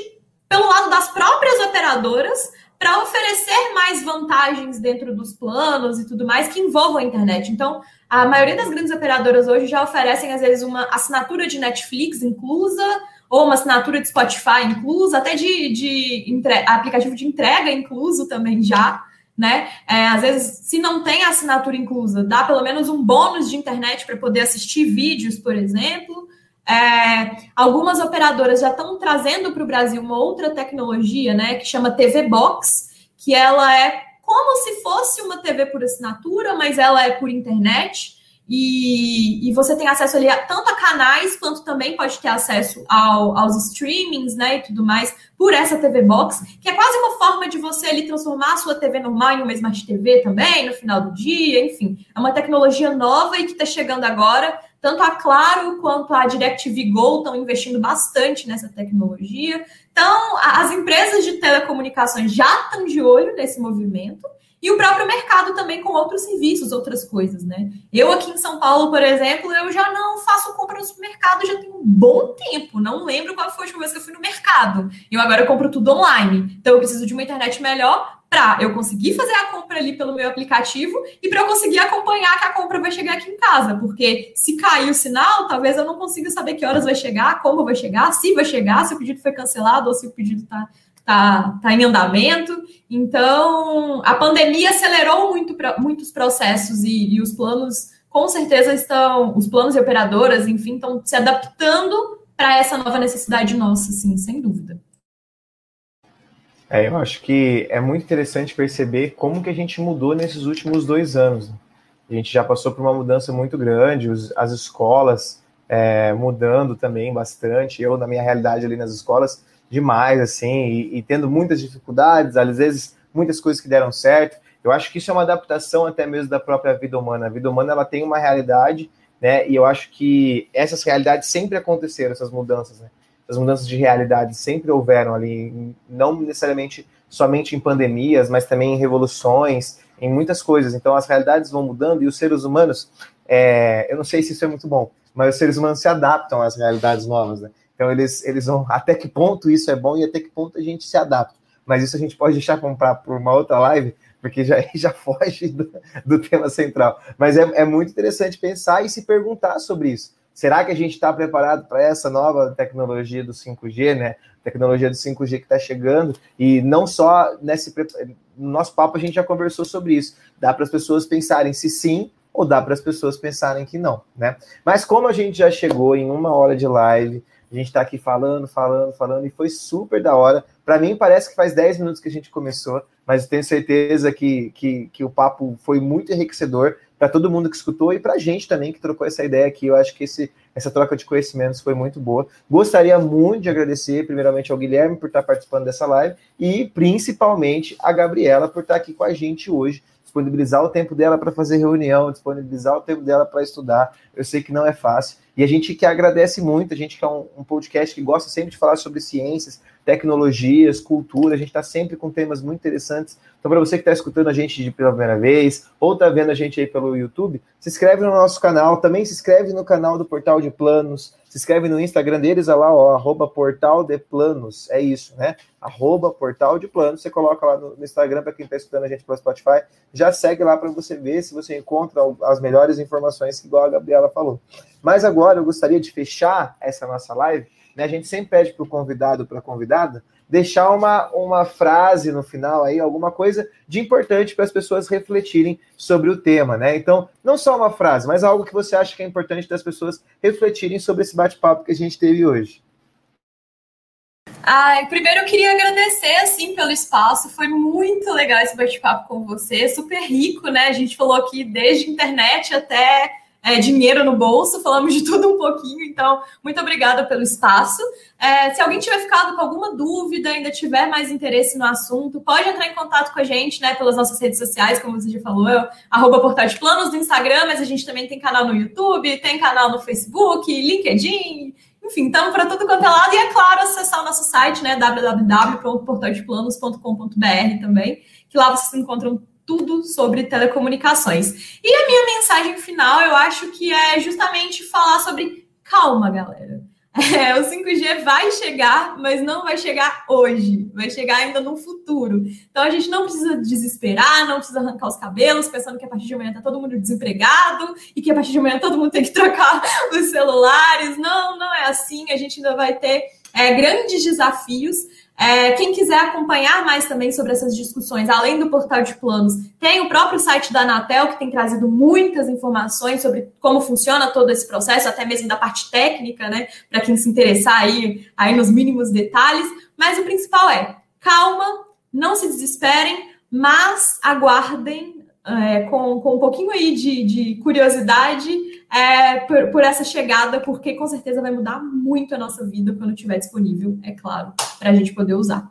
pelo lado das próprias operadoras para oferecer mais vantagens dentro dos planos e tudo mais que envolvam a internet. Então, a maioria das grandes operadoras hoje já oferecem, às vezes, uma assinatura de Netflix inclusa, ou uma assinatura de Spotify inclusa, até de, de entre... aplicativo de entrega incluso também já. Né? É, às vezes, se não tem assinatura inclusa, dá pelo menos um bônus de internet para poder assistir vídeos, por exemplo. É, algumas operadoras já estão trazendo para o Brasil uma outra tecnologia, né, que chama TV Box, que ela é como se fosse uma TV por assinatura, mas ela é por internet. E, e você tem acesso ali a, tanto a canais, quanto também pode ter acesso ao, aos streamings, né, e tudo mais, por essa TV Box, que é quase uma forma de você ali transformar a sua TV normal em uma Smart TV também, no final do dia, enfim. É uma tecnologia nova e que está chegando agora, tanto a Claro quanto a DirecTV Go estão investindo bastante nessa tecnologia. Então, as empresas de telecomunicações já estão de olho nesse movimento e o próprio mercado também com outros serviços, outras coisas, né? Eu aqui em São Paulo, por exemplo, eu já não faço compra no supermercado já tem um bom tempo. Não lembro qual foi a última vez que eu fui no mercado. Eu agora compro tudo online. Então eu preciso de uma internet melhor para eu conseguir fazer a compra ali pelo meu aplicativo e para eu conseguir acompanhar que a compra vai chegar aqui em casa, porque se cair o sinal, talvez eu não consiga saber que horas vai chegar, como vai chegar, se vai chegar, se o pedido foi cancelado ou se o pedido está tá, tá em andamento. Então, a pandemia acelerou muito muitos processos e, e os planos, com certeza, estão, os planos e operadoras, enfim, estão se adaptando para essa nova necessidade nossa, sim, sem dúvida. É, eu acho que é muito interessante perceber como que a gente mudou nesses últimos dois anos. Né? A gente já passou por uma mudança muito grande, as escolas é, mudando também bastante. Eu, na minha realidade ali nas escolas, demais, assim, e, e, tendo muitas dificuldades, às vezes muitas coisas que deram certo. Eu acho que isso é uma adaptação até mesmo da própria vida humana. A vida humana ela tem uma realidade, né? E eu acho que essas realidades sempre aconteceram, essas mudanças, né? as mudanças de realidade sempre houveram ali, não necessariamente somente em pandemias, mas também em revoluções, em muitas coisas. Então as realidades vão mudando e os seres humanos, é, eu não sei se isso é muito bom, mas os seres humanos se adaptam às realidades novas, né? Então eles, eles vão até que ponto isso é bom e até que ponto a gente se adapta. Mas isso a gente pode deixar comprar por uma outra live, porque já, já foge do, do tema central. Mas é, é muito interessante pensar e se perguntar sobre isso. Será que a gente está preparado para essa nova tecnologia do 5G, né? Tecnologia do 5G que está chegando, e não só nesse no nosso papo a gente já conversou sobre isso. Dá para as pessoas pensarem se sim ou dá para as pessoas pensarem que não, né? Mas como a gente já chegou em uma hora de live, a gente está aqui falando, falando, falando, e foi super da hora. Para mim, parece que faz 10 minutos que a gente começou, mas tenho certeza que, que, que o papo foi muito enriquecedor para todo mundo que escutou e para a gente também que trocou essa ideia aqui. Eu acho que esse, essa troca de conhecimentos foi muito boa. Gostaria muito de agradecer, primeiramente, ao Guilherme por estar participando dessa live e principalmente a Gabriela por estar aqui com a gente hoje. Disponibilizar o tempo dela para fazer reunião, disponibilizar o tempo dela para estudar. Eu sei que não é fácil. E a gente que agradece muito, a gente que é um, um podcast que gosta sempre de falar sobre ciências, tecnologias, cultura. A gente está sempre com temas muito interessantes. Então, para você que está escutando a gente pela primeira vez, ou está vendo a gente aí pelo YouTube, se inscreve no nosso canal. Também se inscreve no canal do Portal de Planos. Se inscreve no Instagram deles, olha lá, ó, arroba Portal de Planos. É isso, né? Arroba Portal de Planos. Você coloca lá no, Instagram para quem está escutando a gente pelo Spotify. Já segue lá para você ver se você encontra as melhores informações, igual a Gabriela falou. Mas agora eu gostaria de fechar essa nossa live né? A gente sempre pede para o convidado, para a convidada, deixar uma, uma frase no final aí, alguma coisa de importante para as pessoas refletirem sobre o tema, né? Então, não só uma frase, mas algo que você acha que é importante das pessoas refletirem sobre esse bate-papo que a gente teve hoje. Ai, primeiro eu queria agradecer assim pelo espaço. Foi muito legal esse bate-papo com você, super rico, né? A gente falou aqui desde internet até é, dinheiro no bolso, falamos de tudo um pouquinho, então muito obrigada pelo espaço. É, se alguém tiver ficado com alguma dúvida, ainda tiver mais interesse no assunto, pode entrar em contato com a gente, né, pelas nossas redes sociais, como você já falou, eu, arroba Portal de Planos no Instagram, mas a gente também tem canal no YouTube, tem canal no Facebook, LinkedIn, enfim, estamos para tudo quanto é lado, e é claro, acessar o nosso site, né, www.portaldeplanos.com.br também, que lá vocês encontram tudo sobre telecomunicações. E a minha mensagem final, eu acho que é justamente falar sobre calma, galera. É, o 5G vai chegar, mas não vai chegar hoje, vai chegar ainda no futuro. Então a gente não precisa desesperar, não precisa arrancar os cabelos, pensando que a partir de amanhã tá todo mundo desempregado e que a partir de amanhã todo mundo tem que trocar os celulares. Não, não é assim. A gente ainda vai ter é, grandes desafios. É, quem quiser acompanhar mais também sobre essas discussões, além do portal de planos, tem o próprio site da Anatel, que tem trazido muitas informações sobre como funciona todo esse processo, até mesmo da parte técnica, né? Para quem se interessar aí, aí nos mínimos detalhes. Mas o principal é calma, não se desesperem, mas aguardem é, com, com um pouquinho aí de, de curiosidade é, por, por, essa chegada, porque com certeza vai mudar muito a nossa vida quando estiver disponível, é claro, para a gente poder usar.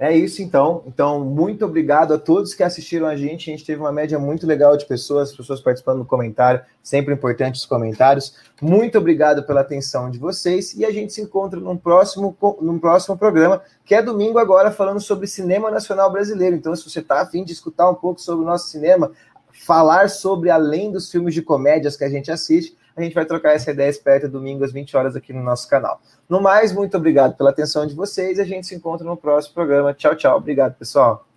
É isso então. Então, muito obrigado a todos que assistiram a gente. A gente teve uma média muito legal de pessoas, pessoas participando no comentário, sempre importantes os comentários. Muito obrigado pela atenção de vocês e a gente se encontra num próximo, num próximo programa, que é domingo agora, falando sobre cinema nacional brasileiro. Então, se você está afim de escutar um pouco sobre o nosso cinema, falar sobre além dos filmes de comédias que a gente assiste, a gente vai trocar essa ideia esperta domingo às 20 horas aqui no nosso canal. No mais, muito obrigado pela atenção de vocês a gente se encontra no próximo programa. Tchau, tchau. Obrigado, pessoal.